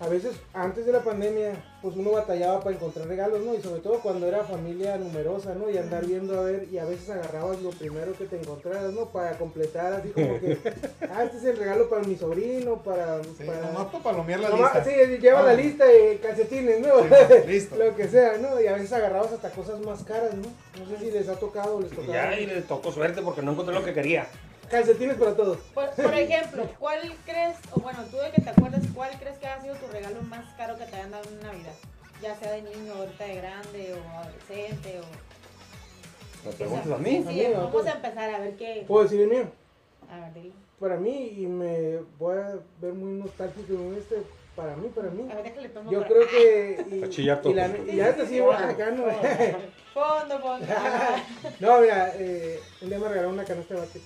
a veces antes de la pandemia, pues uno batallaba para encontrar regalos, ¿no? Y sobre todo cuando era familia numerosa, ¿no? Y andar viendo a ver, y a veces agarrabas lo primero que te encontraras, ¿no? Para completar así como que, ah, este es el regalo para mi sobrino, para... Sí, para... nomás para palomear la Nomás- lista. sí, lleva la Ah. lista de calcetines, ¿no? Sí, listo. lo que sea, ¿no? Y a veces agarrabas hasta cosas más caras, ¿no? No sé si les ha tocado o les Y tocaba. ya, y le tocó suerte porque no encontré lo que quería. Calcetines para todos. Por, por ejemplo, ¿cuál crees, o bueno, tú de que te acuerdas, cuál crees que ha sido tu regalo más caro que te hayan dado en Navidad? ya sea de niño, ahorita de grande o adolescente o... ¿Me preguntas a mí? Sí, A mí, a vamos a empezar a ver qué... ¿Puedo decir el mío? A ver, dile. Para mí, y me voy a ver muy nostálgico en este, para mí, para mí. A ver, déjale Yo por- creo que... Y, A chillar y, la- todo. y ya te sigo acá, ¿no? Fondo, fondo. No, mira, eh, un día me regalaron una canasta de básquet.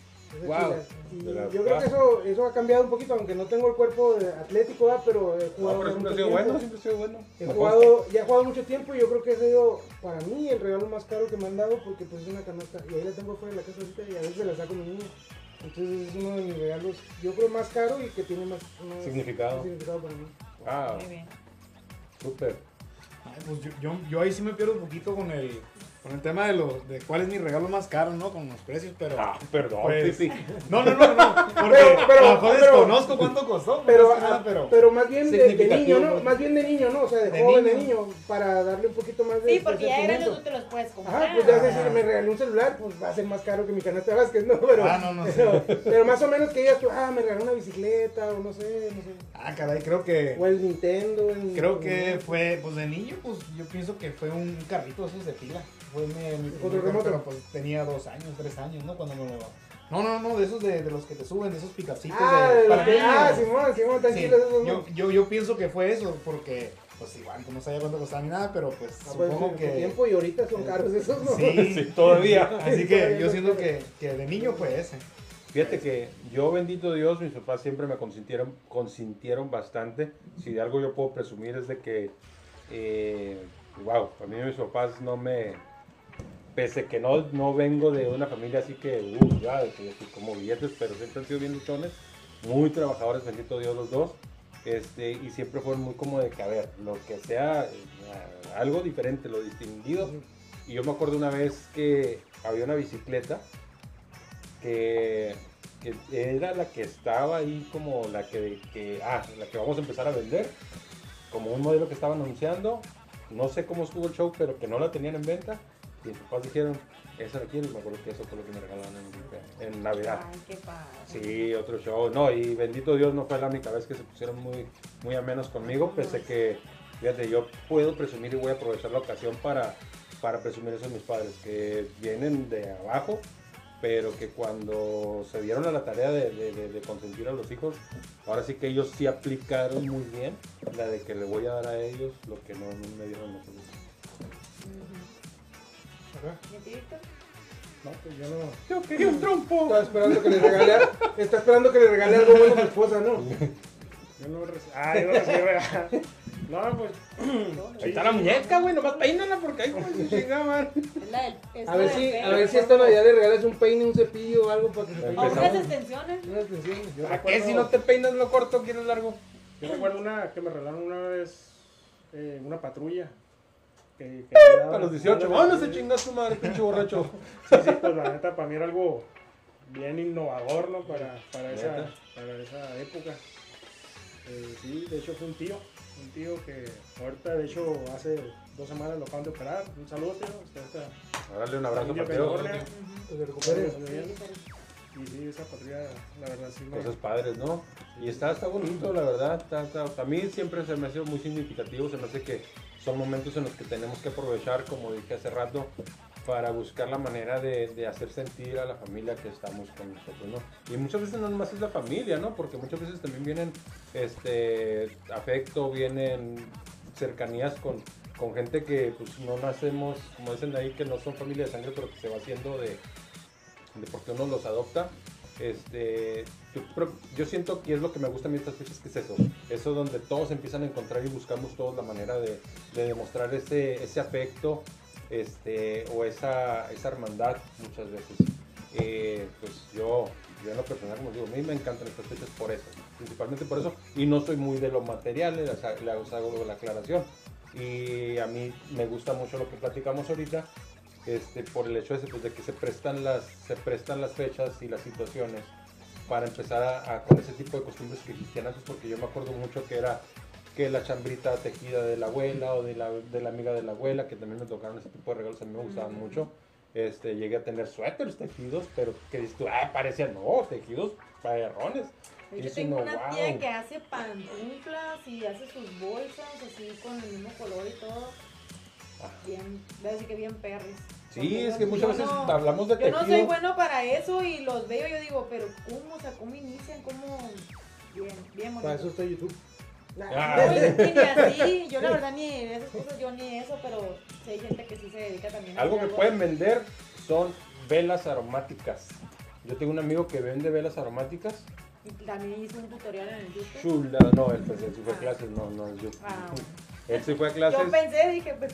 Y las- yo creo que eso, eso ha cambiado un poquito, aunque no tengo el cuerpo de atlético, ¿verdad? pero he No, jugado pero por siempre ha sido bueno, siempre ha sido bueno. He Me jugado, ya he jugado mucho tiempo y yo creo que ha sido para mí el regalo más caro que me han dado porque pues es una canasta y ahí la tengo fuera de la casa ahorita y a veces la saco a mi niña. Entonces es uno de mis regalos, yo creo más caro y que tiene más, más Significado. más significado para mí. Ah, Muy bien. súper. Ay, pues yo, yo, yo ahí sí me pierdo un poquito con el, con el tema de, lo, de cuál es mi regalo más caro, ¿no? Con los precios, pero... Ah, perdón, Pues- sí, sí. No, no, no, no. Porque Pero- pero- a lo mejor pero- desconozco cuánto costó. Pero, nada, ah, pero, pero más bien de, niño, ¿no? ¿no? Más bien de niño, ¿no? O sea, de, De joven, de niño. niño, para darle un poquito más de Sí, porque ya de grande tú te los puedes comprar. Ajá, pues ya sé, si me regalé un celular, pues va a ser más caro que mi canasta de básquet, ¿no? Pero, Ah, no, no sé. pero, pero más o menos que digas tú, ah, me regaló una bicicleta, o no sé, no sé. Ah, caray, creo que... O el Nintendo. el- Creo que fue, pues de niño, pues yo pienso que fue un carrito esos de pila. Fue mi, mi primer Control pues tenía dos años, tres años, ¿no? Cuando me lo... No, no, no, de esos de, de los que te suben, de esos picapcitos Ah, de... de para ah. Simón, Simón, Sí, esos, ¿no? yo, yo, yo pienso que fue eso, porque, pues igual, no sabía cuánto costaba ni nada, pero pues Ah, pues, supongo su que... tiempo y ahorita son caros esos, ¿no? Sí, Sí, todavía. Así Sí, que yo siento que, que de niño fue ese. Fíjate que yo, bendito Dios, mis papás siempre me consintieron, consintieron bastante. Si de algo yo puedo presumir es de que, eh, wow, a mí mis papás no me, pese que no, no vengo de una familia así que, uh, ya, como billetes, pero siempre han sido bien luchones, muy trabajadores, bendito Dios los dos. Este, y siempre fueron muy como de que, a ver, lo que sea, eh, algo diferente, lo distinguido. Y yo me acuerdo una vez que había una bicicleta que, que era la que estaba ahí como la que, que, ah, la que vamos a empezar a vender, como un modelo que estaban anunciando. No sé cómo estuvo el show, pero que no la tenían en venta. Y mis papás dijeron, quiero. Y me acuerdo que eso fue lo que me regalaron en, en Navidad. Ay, qué padre. Sí, otro show. No, y bendito Dios no fue la única vez que se pusieron muy, muy amenos conmigo, pese que, fíjate, yo puedo presumir y voy a aprovechar la ocasión para, para presumir eso a mis padres, que vienen de abajo, pero que cuando se dieron a la tarea de, de- de- de consentir a los hijos, ahora sí que ellos sí aplicaron muy bien la de que le voy a dar a ellos lo que no, no me dieron nosotros. No, pues yo no. Yo quería un trompo. Estaba esperando que le regale, está esperando que le regale algo bueno a su esposa, ¿no? Yo no reci- Ah, yo no recibí regalo. No, pues. Ahí está la muñeca, güey, nomás peínala porque ahí como se chingaban. A ver si, a ver si esta. Navidad le regalas un peine, un cepillo o algo para que se O peine. unas extensiones. Unas extensiones. Yo ¿A qué si no te peinas lo corto, quieres largo? Yo recuerdo una que me regalaron una vez eh, una patrulla. Que, me A los 18, daba- vámonos a chingar su madre, pinche borracho. Sí, sí, pues la neta para mí era algo bien innovador, ¿no? Para, para, esa, para esa época. Eh, sí, de hecho fue un tío, un tío que ahorita, de hecho, hace dos semanas lo acaban de operar. Un saludo, tío. Esta Dale un abrazo para Teo. Que se recupere. Y sí, esa patrulla, la verdad, sí me... Cosas padres, ¿no? Y está, está bonito, la verdad. Está, está- a mí siempre se me ha sido muy significativo. Se me hace que son momentos en los que tenemos que aprovechar, como dije hace rato, para buscar la manera de, hacer sentir a la familia que estamos con nosotros, ¿no? Y muchas veces no nomás es la familia, ¿no? Porque muchas veces también vienen este afecto, vienen cercanías con, con gente que pues no nacemos, como dicen ahí, que no son familia de sangre, pero que se va haciendo de, de porque uno los adopta. Este, yo, yo siento que es lo que me gusta a mí estas fechas, que es eso, eso donde todos empiezan a encontrar y buscamos todos la manera de, de demostrar ese, ese afecto este, o esa, esa hermandad muchas veces. Eh, pues yo, yo en lo personal, como digo, a mí me encantan estas fechas por eso, principalmente por eso, y no soy muy de lo material, les hago la aclaración. Y a mí me gusta mucho lo que platicamos ahorita, este, por el hecho ese, pues, de que se prestan, las, se prestan las fechas y las situaciones para empezar a, a- con ese tipo de costumbres que existían antes, porque yo me acuerdo mucho que era que la chambrita tejida de la abuela o de la, de la amiga de la abuela, que también me tocaron ese tipo de regalos, a mí me gustaban mucho. Este, llegué a tener suéteres tejidos, pero que dices tú, ah, parecían, no, tejidos perrones. Yo tengo una wow. tía que hace pantuflas y hace sus bolsas así con el mismo color y todo. Ah. Bien, a decir que bien perris. Sí, Porque es que muchas veces no- hablamos de Yo no soy tejido. bueno para eso y los veo y yo digo, pero ¿cómo? O sea, ¿cómo inician? ¿Cómo? Bien, bien bonito. Para eso está YouTube. Ah. No, ni así, yo la verdad ni esas cosas, yo ni eso, pero sí hay gente que sí se dedica también a Algo que hacer pueden vender son velas aromáticas. Yo tengo un amigo que vende velas aromáticas. Y también hice un tutorial en el YouTube. Chula, no, él, pues, él sí fue a Ah. clases, no, no, yo. Ah. Él sí fue a clases. Yo pensé, dije, pues,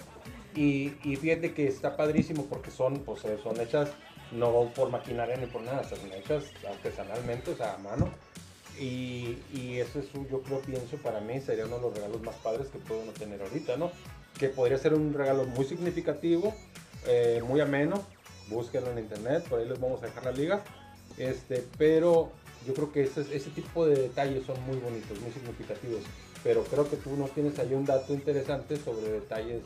Y, y fíjate que está padrísimo porque son, pues, eh, son hechas no por maquinaria ni por nada, son hechas artesanalmente, o sea, a mano. Y, y eso es, yo creo, pienso, para mí sería uno de los regalos más padres que puede uno tener ahorita, ¿no? Que podría ser un regalo muy significativo, eh, muy ameno. Búsquenlo en internet, por ahí les vamos a dejar la liga. Este, pero yo creo que ese, ese tipo de detalles son muy bonitos, muy significativos. Pero creo que tú no tienes ahí un dato interesante sobre detalles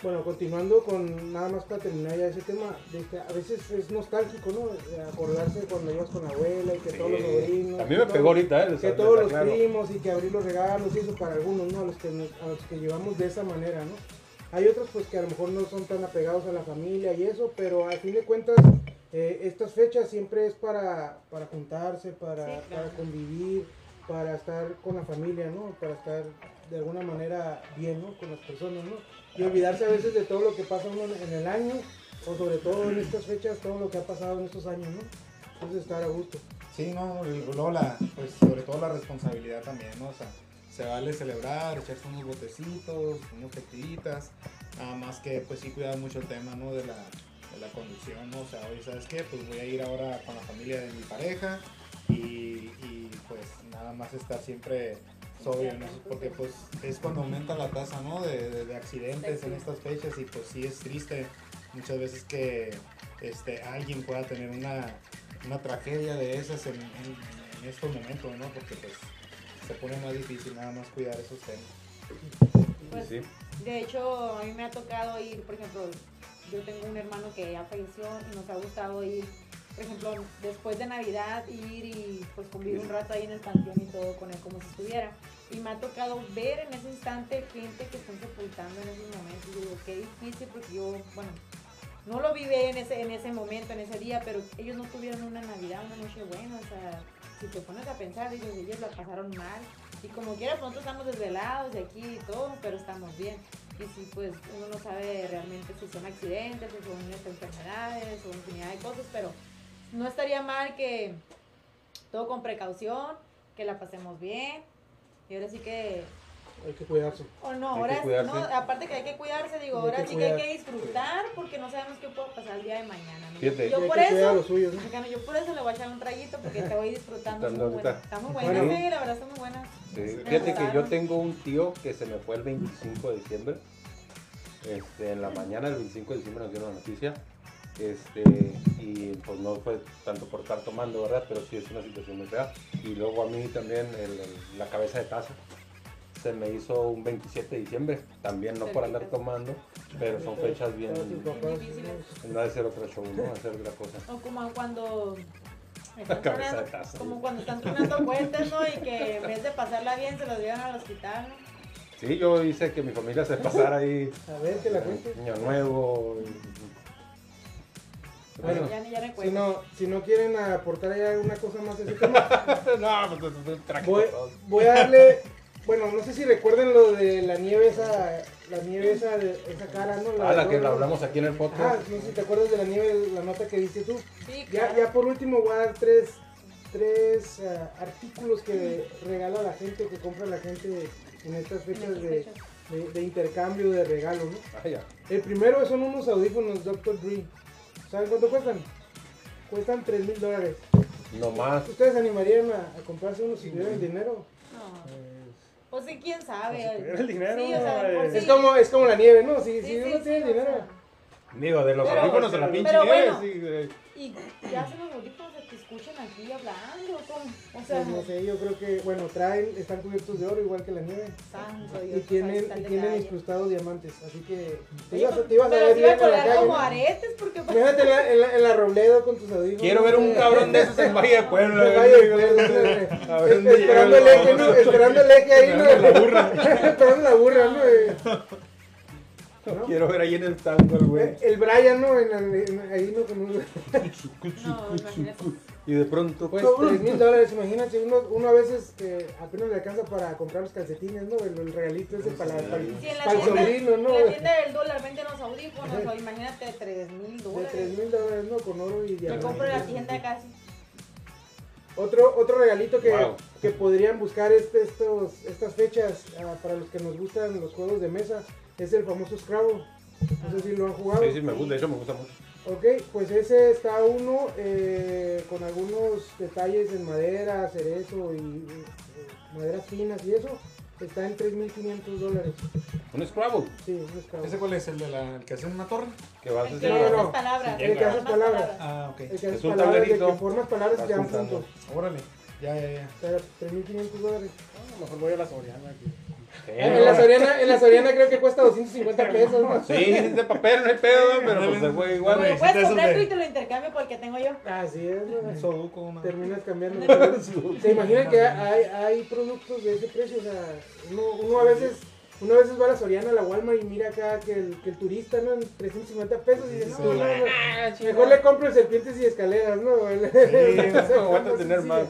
Bueno, continuando con nada más para terminar ya ese tema, de que a veces es nostálgico, ¿no? De acordarse cuando ibas con la abuela y que todos los sobrinos. A mí que me todos- pegó ahorita, ¿eh? Que todos los primos y que abrir los regalos y eso para algunos, ¿no? A los, que nos- a los que llevamos de esa manera, ¿no? Hay otros pues que a lo mejor no son tan apegados a la familia y eso, pero al fin de cuentas eh, estas fechas siempre es para, para juntarse, para, Sí, claro. para convivir, para estar con la familia, ¿no? Para estar de alguna manera bien, ¿no? Con las personas, ¿no? Y olvidarse a veces de todo lo que pasa en el año, o sobre todo en estas fechas, todo lo que ha pasado en estos años, ¿no? Entonces estar a gusto. Sí, no, luego la, pues sobre todo la responsabilidad también, ¿no? O sea, se vale celebrar, echarse unos botecitos, unas tequilitas, nada más que pues sí cuidar mucho el tema, ¿no? De la, de la conducción, ¿no? O sea, oye, ¿sabes qué? Pues voy a ir ahora con la familia de mi pareja y, y, pues nada más estar siempre sobrio, ¿no? Porque pues es cuando aumenta la tasa, ¿no? De, de- de accidentes en estas fechas y pues sí es triste muchas veces que este, alguien pueda tener una, una tragedia de esas en, en- en estos momentos, ¿no? Porque pues se pone más difícil nada más cuidar esos temas. Pues, Sí. De hecho, a mí me ha tocado ir, por ejemplo, yo tengo un hermano que ya falleció y nos ha gustado ir, por ejemplo, después de Navidad, ir y pues convivir un rato ahí en el panteón y todo con él como si estuviera. Y me ha tocado ver en ese instante gente que están sepultando en esos momentos. Y digo, qué difícil porque yo, bueno, no lo viví en ese, en ese momento, en ese día, pero ellos no tuvieron una Navidad, una noche buena, o sea, si te pones a pensar, dices, ellos la pasaron mal. Y como quiera, pues, nosotros estamos desvelados de aquí y todo, pero estamos bien. Y si pues uno no sabe realmente si son accidentes o son enfermedades o infinidad de cosas, pero no estaría mal que todo con precaución, que la pasemos bien. Y ahora sí que Hay que cuidarse. o no, Hay que ahora cuidarse. no, aparte que hay que cuidarse, digo, Hay ahora que sí que hay que disfrutar porque no sabemos qué puede pasar el día de mañana. ¿no? Fíjate. Yo por que eso, yo por eso le voy a echar un traguito porque te voy disfrutando. es Disfrutando muy buena. Está muy buena, Bueno. sí, la verdad está muy buena. Sí. Fíjate que yo tengo un tío que se me fue el 25 de diciembre. Este, en la mañana del 25 de diciembre nos dieron la noticia. Este, y pues no fue tanto por estar tomando, ¿verdad? Pero sí es una situación muy fea. Y luego a mí también el- el- la cabeza de taza se me hizo un 27 de diciembre. También no por andar tomando, pero son fechas bien. No de ser otro show, ¿no? Hacer otra cosa. O como cuando La están cabeza tronando- de taza. como cuando están tronando cohetes, ¿no? Y que en vez de pasarla bien se los llevan al hospital, ¿no? Sí, yo hice que mi familia se pasara ahí. A ver, que la cuente. Año nuevo. Bueno, ya, ya no Si no, si no quieren aportar ahí alguna cosa más a ese tema, no, pues es un trágico voy, voy a darle, bueno, no sé si recuerden lo de la nieve esa, la nieve esa, de, esa cara, ¿no? Ah, la que oro. hablamos aquí en el Ah, podcast. no sé si te acuerdas de la nieve, la nota que diste tú. Sí, Ya, claro. ya por último voy a dar tres, tres ah, artículos que regala la gente, que compra la gente en estas fechas de, de- de intercambio de regalo, ¿no? Ah, ya. El primero son unos audífonos Dr. Dre. ¿Saben cuánto cuestan? Cuestan 3 mil dólares. No más. ¿Ustedes se animarían a, a comprarse unos si tuvieran dinero? No. Pues sí, quién sabe. Si tuviera el dinero, Sí, o sea, por eh, sí. Es como, es como la nieve, ¿no? Si, Sí, si sí, uno sí, tiene o dinero. sea, Digo, de los Pero- audífonos a la pinche nieve, bueno. sí. Y ya hacen los audífonos que te escuchan aquí hablando, ¿cómo? O sea, Pues no sé, yo creo que, bueno, traen, están cubiertos de oro igual que la nieve. santo Y Dios. tienen, pues ahí está y el tienen incrustados diamantes. Así que te Oye, ibas, a- pues, te ibas a ver iba bien en la colgar calle. como ¿no? aretes porque Imagínate en la, en la- en la Robledo con tus audífonos. Quiero ver un cabrón de esos en Valle de. En. Valle dónde Esperando el eje, ¿no? Esperando el eje ahí, ¿no? Esperando la burra. Esperando la burra, ¿no? Quiero ver ahí en el tango, el güey. El Brian, ¿no? En, el- en- ahí, ¿no? Con un- No, imagínate. Y de pronto, Pues 3 mil dólares, imagínate, uno, uno a veces eh, apenas le alcanza para comprar los calcetines, ¿no? El, el regalito ese para, para, Sí, para el sobrino, ¿no? en la tienda del dólar venden los audífonos, o imagínate 3 mil De dólares. 3 mil dólares, ¿no? Con oro y Me diamantes. compro en la tienda casi. Otro, otro regalito que, Wow. que podrían buscar este, estos, estas fechas ah, para los que nos gustan los juegos de mesa es el famoso Scrabble. No sé si lo han jugado. Sí, sí, me gusta, de hecho me gusta mucho. Ok, pues ese está uno eh, con algunos detalles en madera, cerezo y eh, maderas finas y eso. Está en 3.500 dólares. Un Scrabble, Sí, un Scrabble. ¿Ese cuál es? ¿El, de la, el que hace una torre? que vas a El que hacer. no, haces no. palabras. El que haces palabras. Ah, ok. El que haces Es un palabras, tablerito. que formas palabras y te dan puntos. Órale. Ya, ya, ya. O sea, 3.500 dólares. A lo mejor voy a la Soriana aquí. Sí, En la, Soriana, en la Soriana creo que cuesta 250 pesos, ¿no? Sí, es de papel, no hay pedo, pero pues se fue igual. Pero puedes comprar tú y te lo intercambio porque tengo yo. Así es, ¿no? Un Sudoku, una- Terminas cambiando. ¿Se imaginan que hay, hay productos de ese precio? O sea, uno, uno a veces uno a veces va a la Soriana, a la Walmart y mira acá que el, que el turista, ¿no? En 350 pesos y dice, no, Sí. no, no, mejor le compro serpientes y escaleras, ¿no? no aguanta tener más.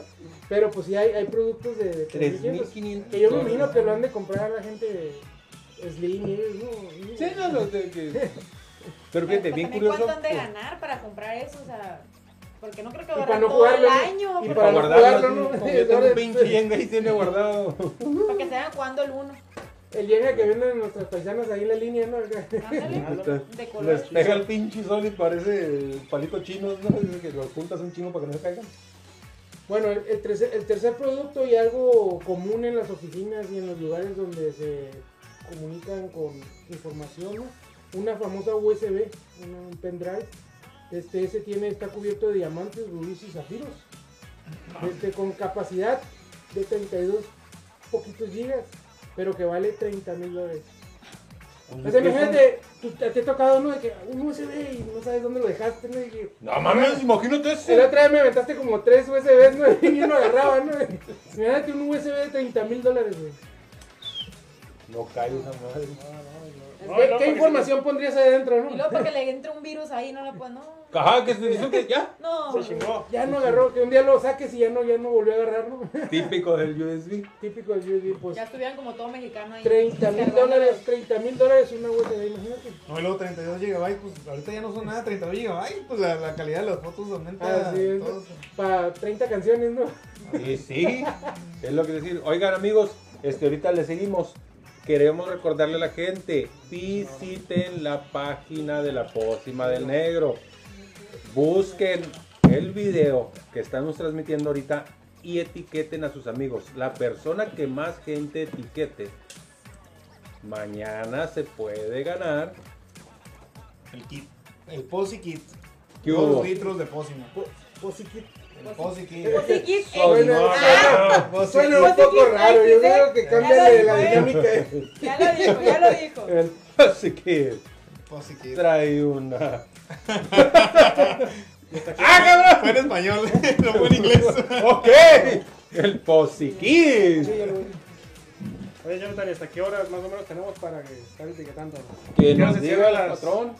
Pero pues sí hay, hay productos de, de 3.500 Que yo me imagino que lo han de comprar la gente Slim y ellos, ¿no? Sí, no, no, de que... Pero fíjate, Pues bien curioso. ¿Cuánto han de ganar para comprar eso? O sea, porque no creo que a durar no todo el jugarlo, ¿no? año. Y Para para no guardarlo, jugarlo, ¿no? ¿no? Yo tengo un pinche yenga ahí tiene guardado. Para que se vayan jugando el uno. El llega que venden nuestras paisanas ahí en la línea, ¿no? Ándale. De Les color. pega el pinche sol y parece palito chino, ¿no? Dice que los juntas un chingo para que no se caigan. Bueno, el, el tercer, el tercer producto y algo común en las oficinas y en los lugares donde se comunican con información, ¿no? una famosa USB, un pendrive. Este, ese tiene, está cubierto de diamantes, rubíes y zafiros. Este, con capacidad de 32 poquitos gigas, pero que vale 30 mil dólares. O sea, imagínate, tú- te, te ha tocado uno de que un USB y no sabes dónde lo dejaste, ¿no? Y que- No mames, imagínate el ese. otro día me aventaste como tres USBs, ¿no? Y uno agarraba, ¿no? Imagínate un USB de 30 mil dólares, güey. No cae esa madre. No, ¿Qué, no, qué porque información pondrías ahí adentro, Y no? luego para que le entre un virus ahí, no lo puedo. No. Ajá, que se dice que ya. No. Se chingó. Ya no agarró, que un día lo saques y ya no, ya no volvió a agarrar, ¿no? Típico del USB. Típico del USB, pues. Ya estuvieran como todo mexicano ahí. 30 mil dólares, 30 mil dólares una USB, imagínate. No, y luego 32 GB, pues ahorita ya no son nada 32 GB, pues la, la calidad de las fotos aumenta. Así es. todo. Para 30 canciones, ¿no? Sí, sí. Es lo que decir. Oigan, amigos, este ahorita le seguimos. Queremos recordarle a la gente, visiten la página de la pócima del negro. Busquen el video que estamos transmitiendo ahorita y etiqueten a sus amigos. La persona que más gente etiquete, mañana se puede ganar. El kit. El Posi Kit. ¿Qué Dos hubo? litros de pócima. Posi Kit. Sí, Kit, eh, Suena, no, un poco Posiquit, raro, yo creo que cambia de la ¿eh? dinámica. Ya lo dijo, ya lo dijo. El Así que Posi Kit. trae una. ¡Ah, cabrón! Fue en español, no fue en inglés. Ok, el Posiquis. Sí. Oye, Jonathan, ¿hasta qué horas más o menos tenemos para que estar etiquetando? Que ¿Qué hora nos diga el patrón.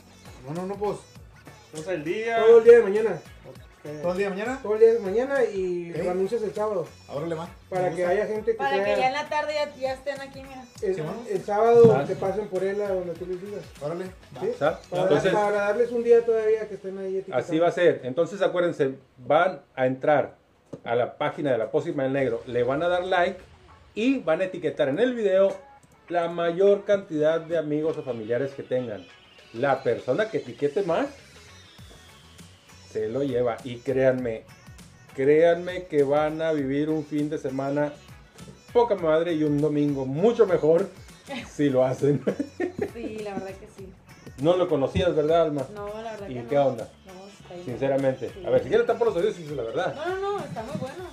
No, no, no, pues. Entonces el día. Todo el día de mañana. ¿Todo el día de mañana? Todo el día de mañana y lo anuncias el sábado. Órale, va. Para Me que haya gente que Para que ya en la tarde ya, ya estén aquí, mira. el, Sí, el sábado que pasen por él a donde tú les digas. Órale. va. ¿sí? Para, Entonces, para darles un día todavía que estén ahí etiquetados. así va a ser. Entonces, acuérdense, van a entrar a la página de la Pócima del Negro, le van a dar like y van a etiquetar en el video la mayor cantidad de amigos o familiares que tengan. La persona que etiquete más se lo lleva. Y créanme, créanme que van a vivir un fin de semana poca madre y un domingo mucho mejor si lo hacen. Sí, la verdad que sí. No lo conocías, ¿verdad, Alma? No, la verdad ¿Y que no. qué onda? No, está bien. Sinceramente. Sí. A ver, si quieres estar por los oídos, dices la verdad. No, no, no, está muy bueno.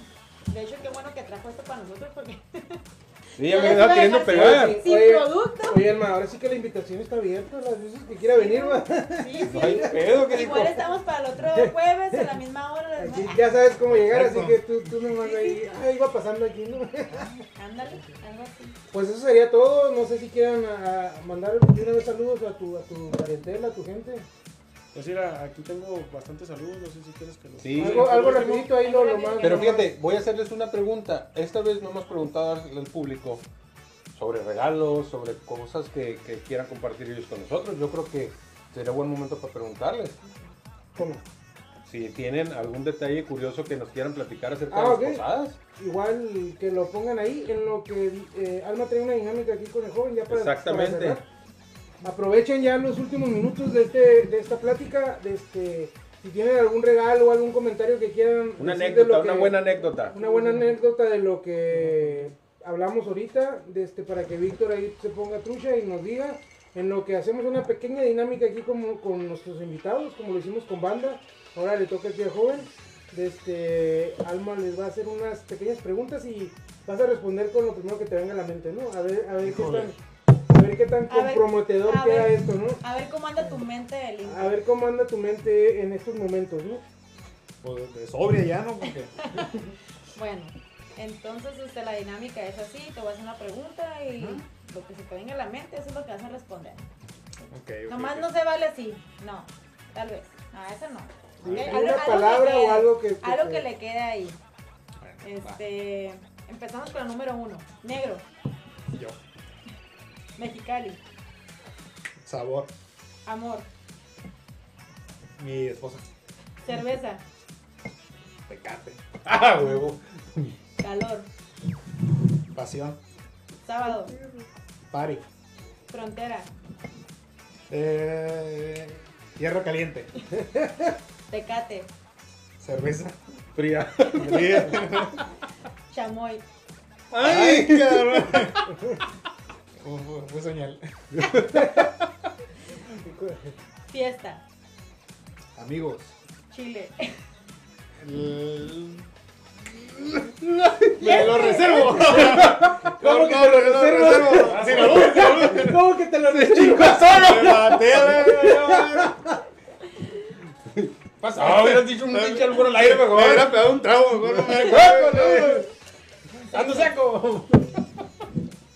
De hecho, qué bueno que trajo esto para nosotros porque Sí, ya me estaba queriendo pegar. sin- Oye, producto. Oye, Alma, ahora sí que la invitación está abierta, las veces que quiera venir, va. Sí, sí. No hay pedo, dijo. Igual estamos para el otro jueves a la misma hora. Aquí ¿no? ya sabes cómo llegar, así que tú, tú nomás ahí, ahí va pasando aquí, ¿no? Ándale, algo así. Pues eso sería todo, no sé si quieran a- a mandar de una vez saludos a tu, a tu parentela, a tu gente. Pues mira, aquí tengo bastantes saludos, no sé si quieres que los... Sí. Algo, algo rapidito ahí lo, lo más. Pero fíjate, voy a hacerles una pregunta. Esta vez no hemos preguntado al público sobre regalos, sobre cosas que, que quieran compartir ellos con nosotros. Yo creo que sería buen momento para preguntarles. ¿Cómo? Si tienen algún detalle curioso que nos quieran platicar acerca Ah, de las ok. posadas. Igual que lo pongan ahí, en lo que eh, Alma trae una dinámica aquí con el joven, ya para, Exactamente. para cerrar. Aprovechen ya los últimos minutos de, este, de esta plática, de este, si tienen algún regalo o algún comentario que quieran Una decir de anécdota, lo una que- buena anécdota. una buena anécdota de lo que hablamos ahorita, de este, para que Víctor ahí se ponga trucha y nos diga, en lo que hacemos una pequeña dinámica aquí como, con nuestros invitados, como lo hicimos con banda, ahora le toca aquí al joven, de este, Alma les va a hacer unas pequeñas preguntas y vas a responder con lo primero que te venga a la mente, ¿no? A ver, a ver qué Híjole. a ver qué tan A ver, comprometedor a queda ver. esto, ¿no? A ver cómo anda tu mente de limpio. A ver cómo anda tu mente en estos momentos, ¿no? Pues de sobria ya, ¿no? Porque Bueno, entonces este, la dinámica es así, te voy a hacer una pregunta y lo que se te venga a la mente, eso es lo que vas a responder. Ok, ok, Nomás no se vale así, no, tal vez. Ah, eso no. Sí, una palabra o algo que- que algo que le quede ahí. Bueno, va. Este, empezamos con el número uno. Negro, Yo. Mexicali, Sabor. amor, Mi esposa. cerveza, Tecate. ¡Ah, huevo! calor, Pasión. sábado, Party. frontera, Eh, hierro caliente. tecate, Cerveza. Fría. Fría. chamoy, ¡Ay, cabrón! Fue- señal. fiesta, Amigos. chile, El- Me lo reservo. ¿Cómo que te lo reservo? ¿Cómo que te lo reservo? Me maté a la- Pasa, ah, hubieras dicho un pinche albur al aire Me mejor. hubiera pegado un trago, mejor no me acuerdo. ¡Ando seco!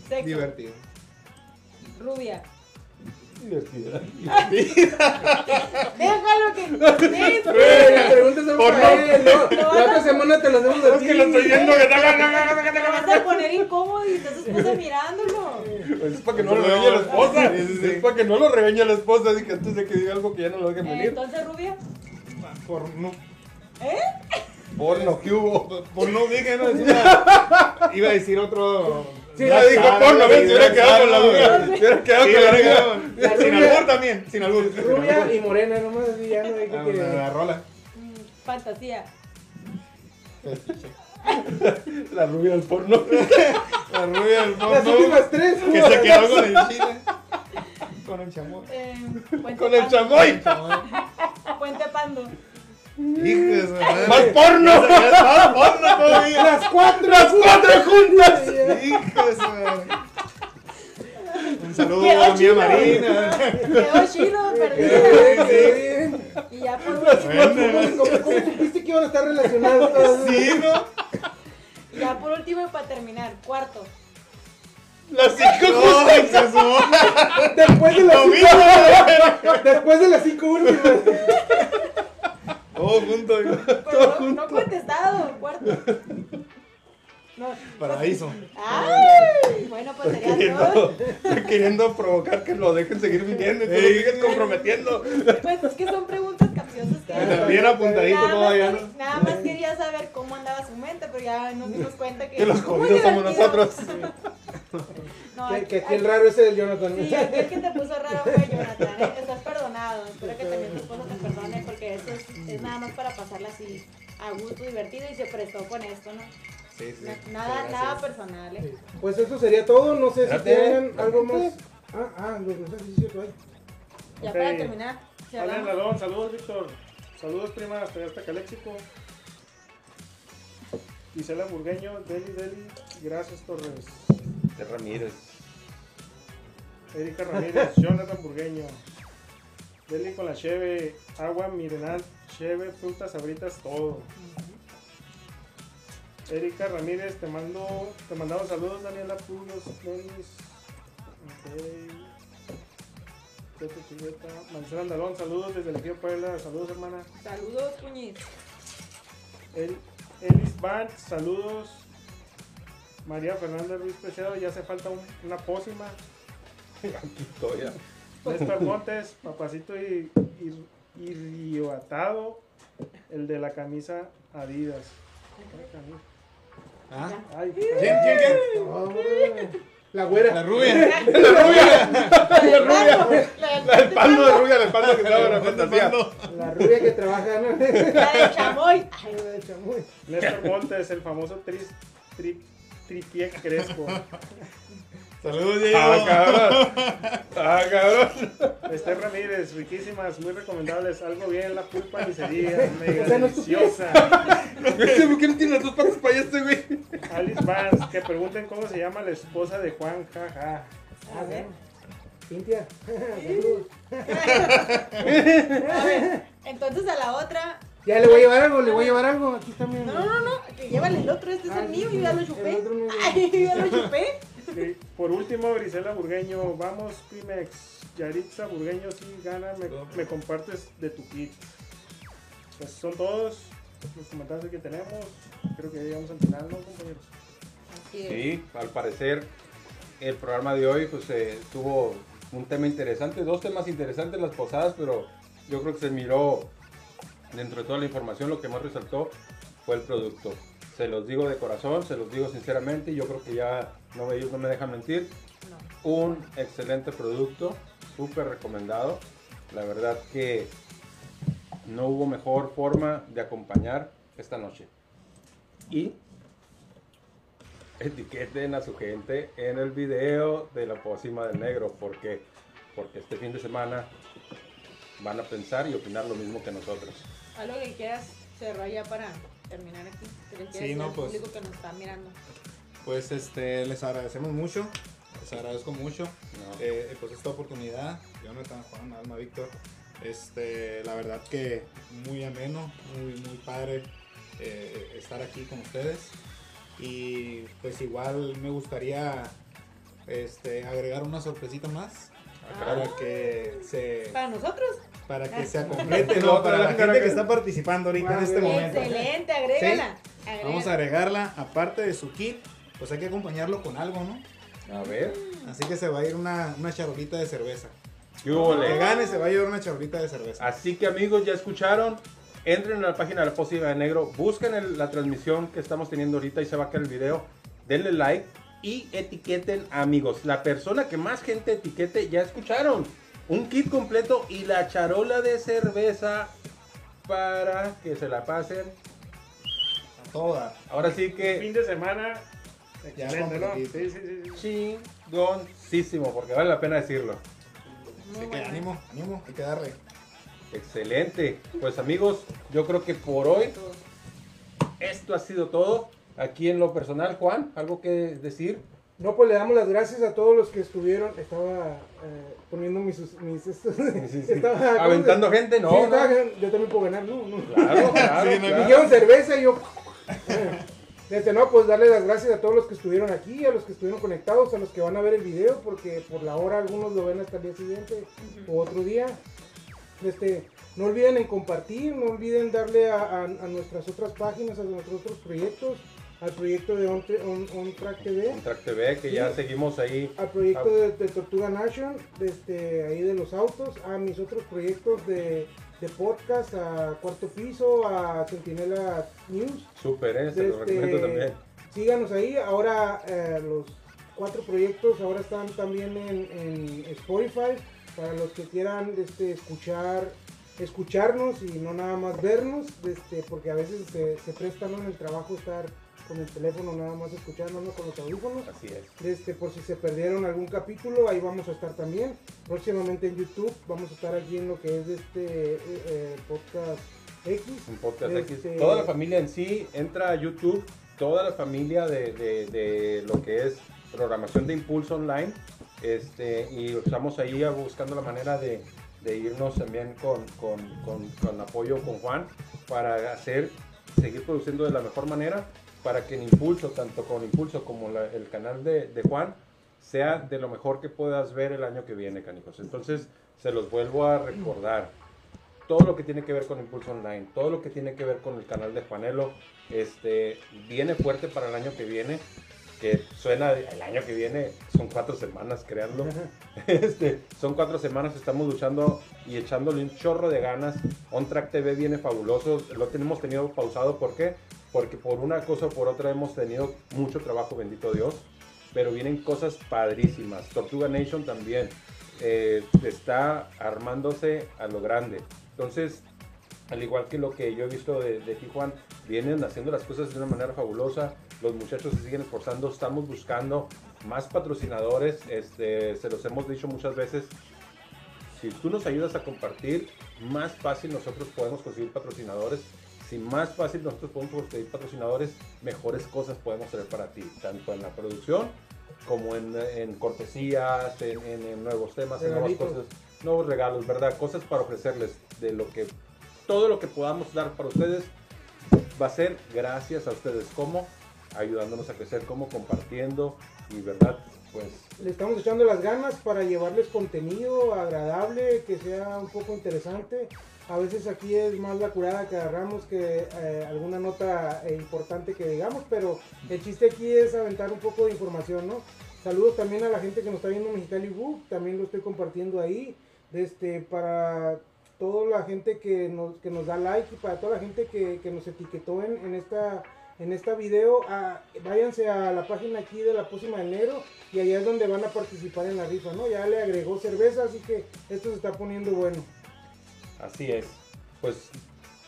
sexo, Divertido. Rubia. Déjalo que. Güey, las preguntas son Por no. él, ¿no? La otra semana te las demos a Es ti. que lo estoy viendo que está Te vas a poner incómodo y estás esposa mirándolo. Pues es para que no lo regañe la esposa. Sí, sí, sí. Es para que no lo regañe la esposa. Así que antes de que diga algo que ya no lo dejen Eh, venir. entonces, rubia. Por no, ¿Eh? Porno, ¿qué hubo? por no dije, no decía. Iba a decir otro. Sí, Ya dijo porno, ¿ves? Se hubiera quedado con la duda. Se hubiera quedado con la duda. Sin albur también, sin albur. Rubia y morena, nomás así, ya no hay Ah, que... La, la rola. Mm, Fantasía. La rubia del porno. La rubia del Las fondo. últimas tres. Que se quedó con el chile. Con el chamoy. Eh, Con el chamoy. Puente Pando. Hijo de su madre. ¡Más porno! Más porno todavía. Las cuatro. ¡Las cuatro juntas! Hijo de su madre. Un saludo a mi. Marina. Quedó chido, bien. Y ya por último, ¿Cómo, supiste que iban a estar relacionados todos? Sí, ¿no? ya por último y para terminar, cuarto. Las cinco No, juntas. se sumó. Después de las cinco, mismo. después de las cinco últimas. Todo junto. Pero no, no contestado, cuarto. No. Paraíso. Ay, bueno, pues sería todo. Queriendo, queriendo provocar que lo dejen seguir viniendo y tú lo sigues comprometiendo. Pues es que son preguntas capciosas que. Bien apuntadito Nada más, todavía, quería- ¿no? nada más quería saber cómo andaba su mente, pero ya nos dimos cuenta que. Que los muy jodidos somos divertido. nosotros. No, Que, aquí- que aquí el raro es el Jonathan. Sí, aquí el que te puso raro fue Jonathan. ¿eh? Estás perdonado. Espero que también tu esposa te perdone porque esto es, es nada más para pasarla así a gusto, divertido y se prestó con esto, ¿no? Sí, sí. Na- nada, nada personal, ¿eh? Pues eso sería todo. No sé si tienen algo más. Ah, ah, los mensajes, sí, cierto, hay. Ya para terminar, si Vale, hablamos- Lalón, saludos, Víctor. Saludos, prima, hasta hasta Caléxico. Gisela Burgueño, Deli, Deli. Gracias, Torres. Este Ramírez. Erika Ramírez, Jonathan Burgueño. Deli con la cheve, agua, mirenal, cheve, frutas, sabritas, todo. Erika Ramírez, te mando, te mandamos saludos, Daniela. Tete Chuleta, Marcela Andalón, saludos desde el Río Puebla, saludos hermana. Saludos, Puñis. El, Elis Bart, saludos. María Fernanda Ruiz Preciado, ya hace falta un- una pócima. Aquí estoy ya. Néstor Montes, papacito y, y, el de la camisa Adidas. ¿Ah? Ay, ¿Quién, quién, La güera. La rubia. La rubia. La rubia. La del de rubia, la pando que estaba en la fantasía. La rubia que trabaja. La de chamoy. Ay, la de chamoy. Néstor Montes, el famoso tris, tri, tripié Crespo. Saludos, Ah, Diego. cabrón. Ah, cabrón. Esther Ramírez, riquísimas, muy recomendables. Algo bien, la pulpa ni se diga, mega O sea, no deliciosa. ¿Por qué no tiene las dos patas para allá este güey? Alice Vance, que pregunten cómo se llama la esposa de Juan, jaja. A ver. Cintia. Saludos. A ver, entonces a la otra. Ya le voy a llevar algo, le voy a llevar algo. Aquí también. No, no, no, no, que llévale el otro, este es Ah, el sí, mío, yo ya lo el chupé. Ay, yo ya lo chupé. Por último, Grisela Burgueño, vamos Primex, Yaritza Burgueño, sí, gana, me, me compartes de tu kit. Pues son todos los comentarios que tenemos. Creo que ya llegamos al final, ¿no, compañeros? Así es. Sí, al parecer el programa de hoy pues eh, tuvo un tema interesante, dos temas interesantes las posadas, pero yo creo que se miró dentro de toda la información lo que más resaltó fue el producto. Se los digo de corazón, se los digo sinceramente y yo creo que ya no, ellos no me dejan mentir. No. Un excelente producto, súper recomendado. La verdad que no hubo mejor forma de acompañar esta noche. Y etiqueten a su gente en el video de la pócima del negro, porque, porque este fin de semana van a pensar y opinar lo mismo que nosotros. Algo que quieras cerrar ya para terminar aquí. Sí, decir no, al pues. público que nos está mirando. Pues este, les agradecemos mucho. Les agradezco mucho. No. eh, pues esta oportunidad. Jonathan, Juan, Alma, Víctor. Este, la verdad que muy ameno, muy, muy padre eh, estar aquí con ustedes. Y pues igual me gustaría este, agregar una sorpresita más para que se Para nosotros. para que se complete, ¿no? Para la gente que está participando ahorita en este momento. Excelente, agrégala. Vamos a agregarla, aparte de su kit, pues hay que acompañarlo con algo, ¿no? A ver, Así que se va a ir una, una charolita de cerveza. ¿qué hubo, El que gane se va a llevar una charolita de cerveza. Así que amigos, ya escucharon. Entren a la página de la Pócima de Negro, busquen el- la transmisión que estamos teniendo ahorita y se va a caer el video. Denle like y etiqueten amigos. La persona que más gente etiquete, ya escucharon. Un kit completo y la charola de cerveza para que se la pasen. A toda. Ahora sí Fin que de semana, Ya excelente, ¿no? Sí, sí, sí. chingoncísimo, porque vale la pena decirlo. Así que ánimo, ánimo, hay que darle. Excelente. Pues amigos, yo creo que por hoy esto ha sido todo. Aquí en lo personal, Juan, ¿algo que decir? No, pues le damos las gracias a todos los que estuvieron. Estaba eh, poniendo mis. mis estos- sí, sí. estaba- ¿cómo se- Aventando gente, no, Sí, no. estaba- yo también puedo ganar, ¿no? no. Claro, claro, claro. Dijeron cerveza y yo. Este, no, pues darle las gracias a todos los que estuvieron aquí, a los que estuvieron conectados, a los que van a ver el video, porque por la hora algunos lo ven hasta el día siguiente o otro día. Este, no olviden en compartir, no olviden darle a, a- a nuestras otras páginas, a nuestros otros proyectos, al proyecto de On, On- On Track TV, Track TV, que ya seguimos ahí. al proyecto de, de Tortuga Nation, de este, ahí de los autos, a mis otros proyectos de, de podcast, a Cuarto Piso, a Centinela News. Súper, ¿eh? Se los Este, recomiendo también. Síganos ahí. Ahora eh, los cuatro proyectos ahora están también en, en Spotify para los que quieran este, escuchar escucharnos y no nada más vernos, este, porque a veces se, se presta ¿no? en el trabajo estar con el teléfono nada más escuchándonos con los audífonos. Así es. Este, por si se perdieron algún capítulo, ahí vamos a estar también. Próximamente en YouTube vamos a estar aquí en lo que es este eh, eh, podcast X. Un podcast Este- X. Toda la familia en sí entra a YouTube. Toda la familia de, de- de lo que es programación de impulso online. Este, y estamos ahí buscando la manera de, de irnos también con, con, con, con apoyo con Juan para hacer, seguir produciendo de la mejor manera para que en Impulso, tanto con Impulso como la- el canal de, de Juan, sea de lo mejor que puedas ver el año que viene, canijos. Entonces, se los vuelvo a recordar. Todo lo que tiene que ver con Impulso Online, todo lo que tiene que ver con el canal de Juanelo, este, viene fuerte para el año que viene, que suena el año que viene, son cuatro semanas creando. Este, son cuatro semanas, estamos luchando y echándole un chorro de ganas. On Track TV viene fabuloso, lo tenemos tenido pausado, ¿por qué? Porque por una cosa o por otra hemos tenido mucho trabajo, bendito Dios, pero vienen cosas padrísimas. Tortuga Nation también eh, está armándose a lo grande. Entonces, al igual que lo que yo he visto de, de Tijuana, vienen haciendo las cosas de una manera fabulosa. Los muchachos se siguen esforzando. Estamos buscando más patrocinadores. Este, se los hemos dicho muchas veces. Si tú nos ayudas a compartir, más fácil nosotros podemos conseguir patrocinadores. Si más fácil nosotros podemos conseguir patrocinadores, mejores cosas podemos hacer para ti, tanto en la producción como en, en cortesías, en, en- en nuevos temas, en nuevas cosas, nuevos regalos, ¿verdad? Cosas para ofrecerles de lo que todo lo que podamos dar para ustedes va a ser gracias a ustedes, como ayudándonos a crecer, como compartiendo y verdad, pues Le estamos echando las ganas para llevarles contenido agradable, que sea un poco interesante. A veces aquí es más la curada que agarramos que eh, alguna nota eh, importante que digamos, pero el chiste aquí es aventar un poco de información, ¿no? Saludos también a la gente que nos está viendo en Mexicali Book, también lo estoy compartiendo ahí. Este, para toda la gente que nos, da like y para toda la gente que, que nos etiquetó en, en esta en esta video, ah, váyanse a la página aquí de la próxima de enero y allá es donde van a participar en la rifa, ¿no? Ya le agregó cerveza, así que esto se está poniendo bueno. Así es. Pues,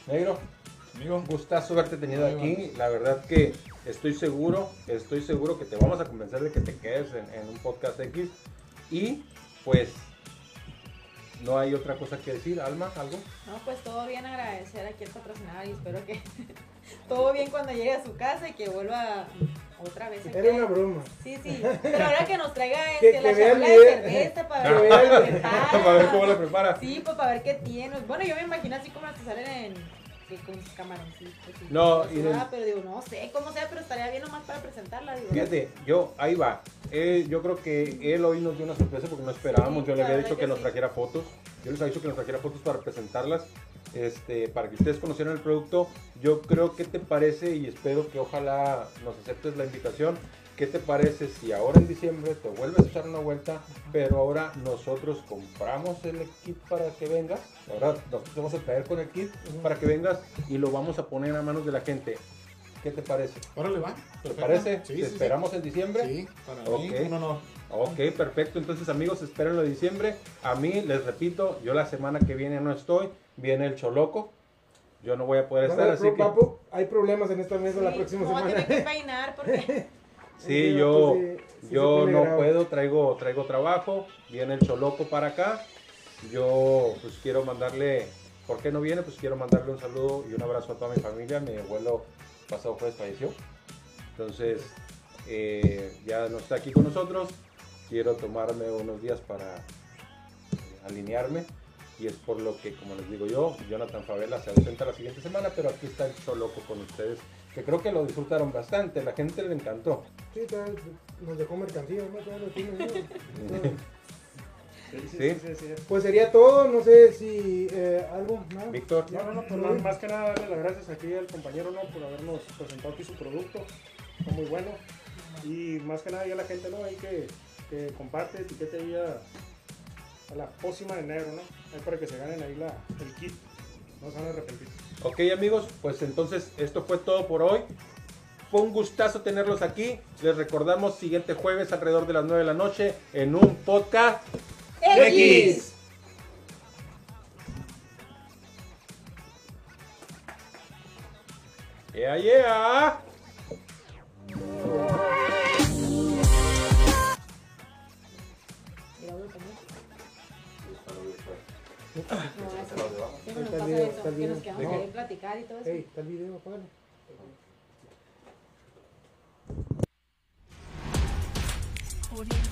negro, Amigo, un gustazo haberte tenido aquí. La verdad que estoy seguro, estoy seguro que te vamos a convencer de que te quedes en, en un podcast X. Y pues, no hay otra cosa que decir, Alma, algo. No, pues todo bien agradecer aquí al patrocinador y espero que todo bien cuando llegue a su casa y que vuelva otra vez. Era una broma. Sí, sí, pero ahora que nos traiga este, que la de cerveza para Que ver vea cómo el- la prepara. Para ver cómo la prepara. Sí, pues para ver qué tiene. Bueno, yo me imagino así como las que salen en que con sus camaroncitos. y No, y ah, pero digo, no sé cómo sea, pero estaría bien nomás para presentarla. Digo. Fíjate, yo, ahí va. Eh, yo creo que él hoy nos dio una sorpresa porque no esperábamos. Sí, yo le había dicho que, que nos sí. trajera fotos. Yo les había dicho que nos trajera fotos para presentarlas. Este, para que ustedes conocieran el producto. Yo creo que te parece y espero que ojalá nos aceptes la invitación. ¿Qué te parece si ahora en diciembre te vuelves a echar una vuelta, pero ahora nosotros compramos el kit para que vengas? Ahora nosotros te vamos a traer con el kit para que vengas y lo vamos a poner a manos de la gente. ¿Qué te parece? órale, va. ¿Te Perfecto. parece? Sí, ¿Te sí, sí. esperamos en diciembre? Sí, para mí, Ok. un honor. Ok, perfecto. Entonces, amigos, espérenlo de diciembre. A mí, les repito, yo la semana que viene no estoy. Viene el Choloco. Yo no voy a poder No, estar, no, así pro- que... papo, hay problemas en esta mesa la próxima no, semana. tiene que peinar porque Sí, yo, sí, sí yo no grave. puedo, traigo, traigo trabajo. Viene el Choloco para acá. Yo, pues, quiero mandarle... ¿Por qué no viene? Pues quiero mandarle un saludo y un abrazo a toda mi familia. Mi abuelo pasado jueves falleció. Entonces, eh, ya no está aquí con nosotros. Quiero tomarme unos días para eh, alinearme. Y es por lo que, como les digo yo, Jonathan Favela se ausenta la siguiente semana, pero aquí está el Choloco con ustedes, que creo que lo disfrutaron bastante, la gente le encantó. Sí, nos dejó mercancía, ¿no? Todavía lo tiene, ¿no? Sí, sí, ¿Sí? sí. Pues sería todo, no sé si eh, algo más. Víctor, No, no, no, pues más, más que nada darle las gracias aquí al compañero ¿no? por habernos presentado aquí su producto. Está muy bueno. Y más que nada ya la gente ¿no? ahí que, que comparte, etiquete ahí a, a la pócima de enero, ¿no? Ahí para que se ganen ahí la, el kit. No se van a arrepentir. Ok amigos, pues entonces esto fue todo por hoy. Fue un gustazo tenerlos aquí. Les recordamos siguiente jueves alrededor de las 9 de la noche en un podcast X. Yeah, yeah. Mira, Siempre nos pasa eso, que nos quedamos ahí platicar y todo eso. Ey, está el video, apágalo. Audio.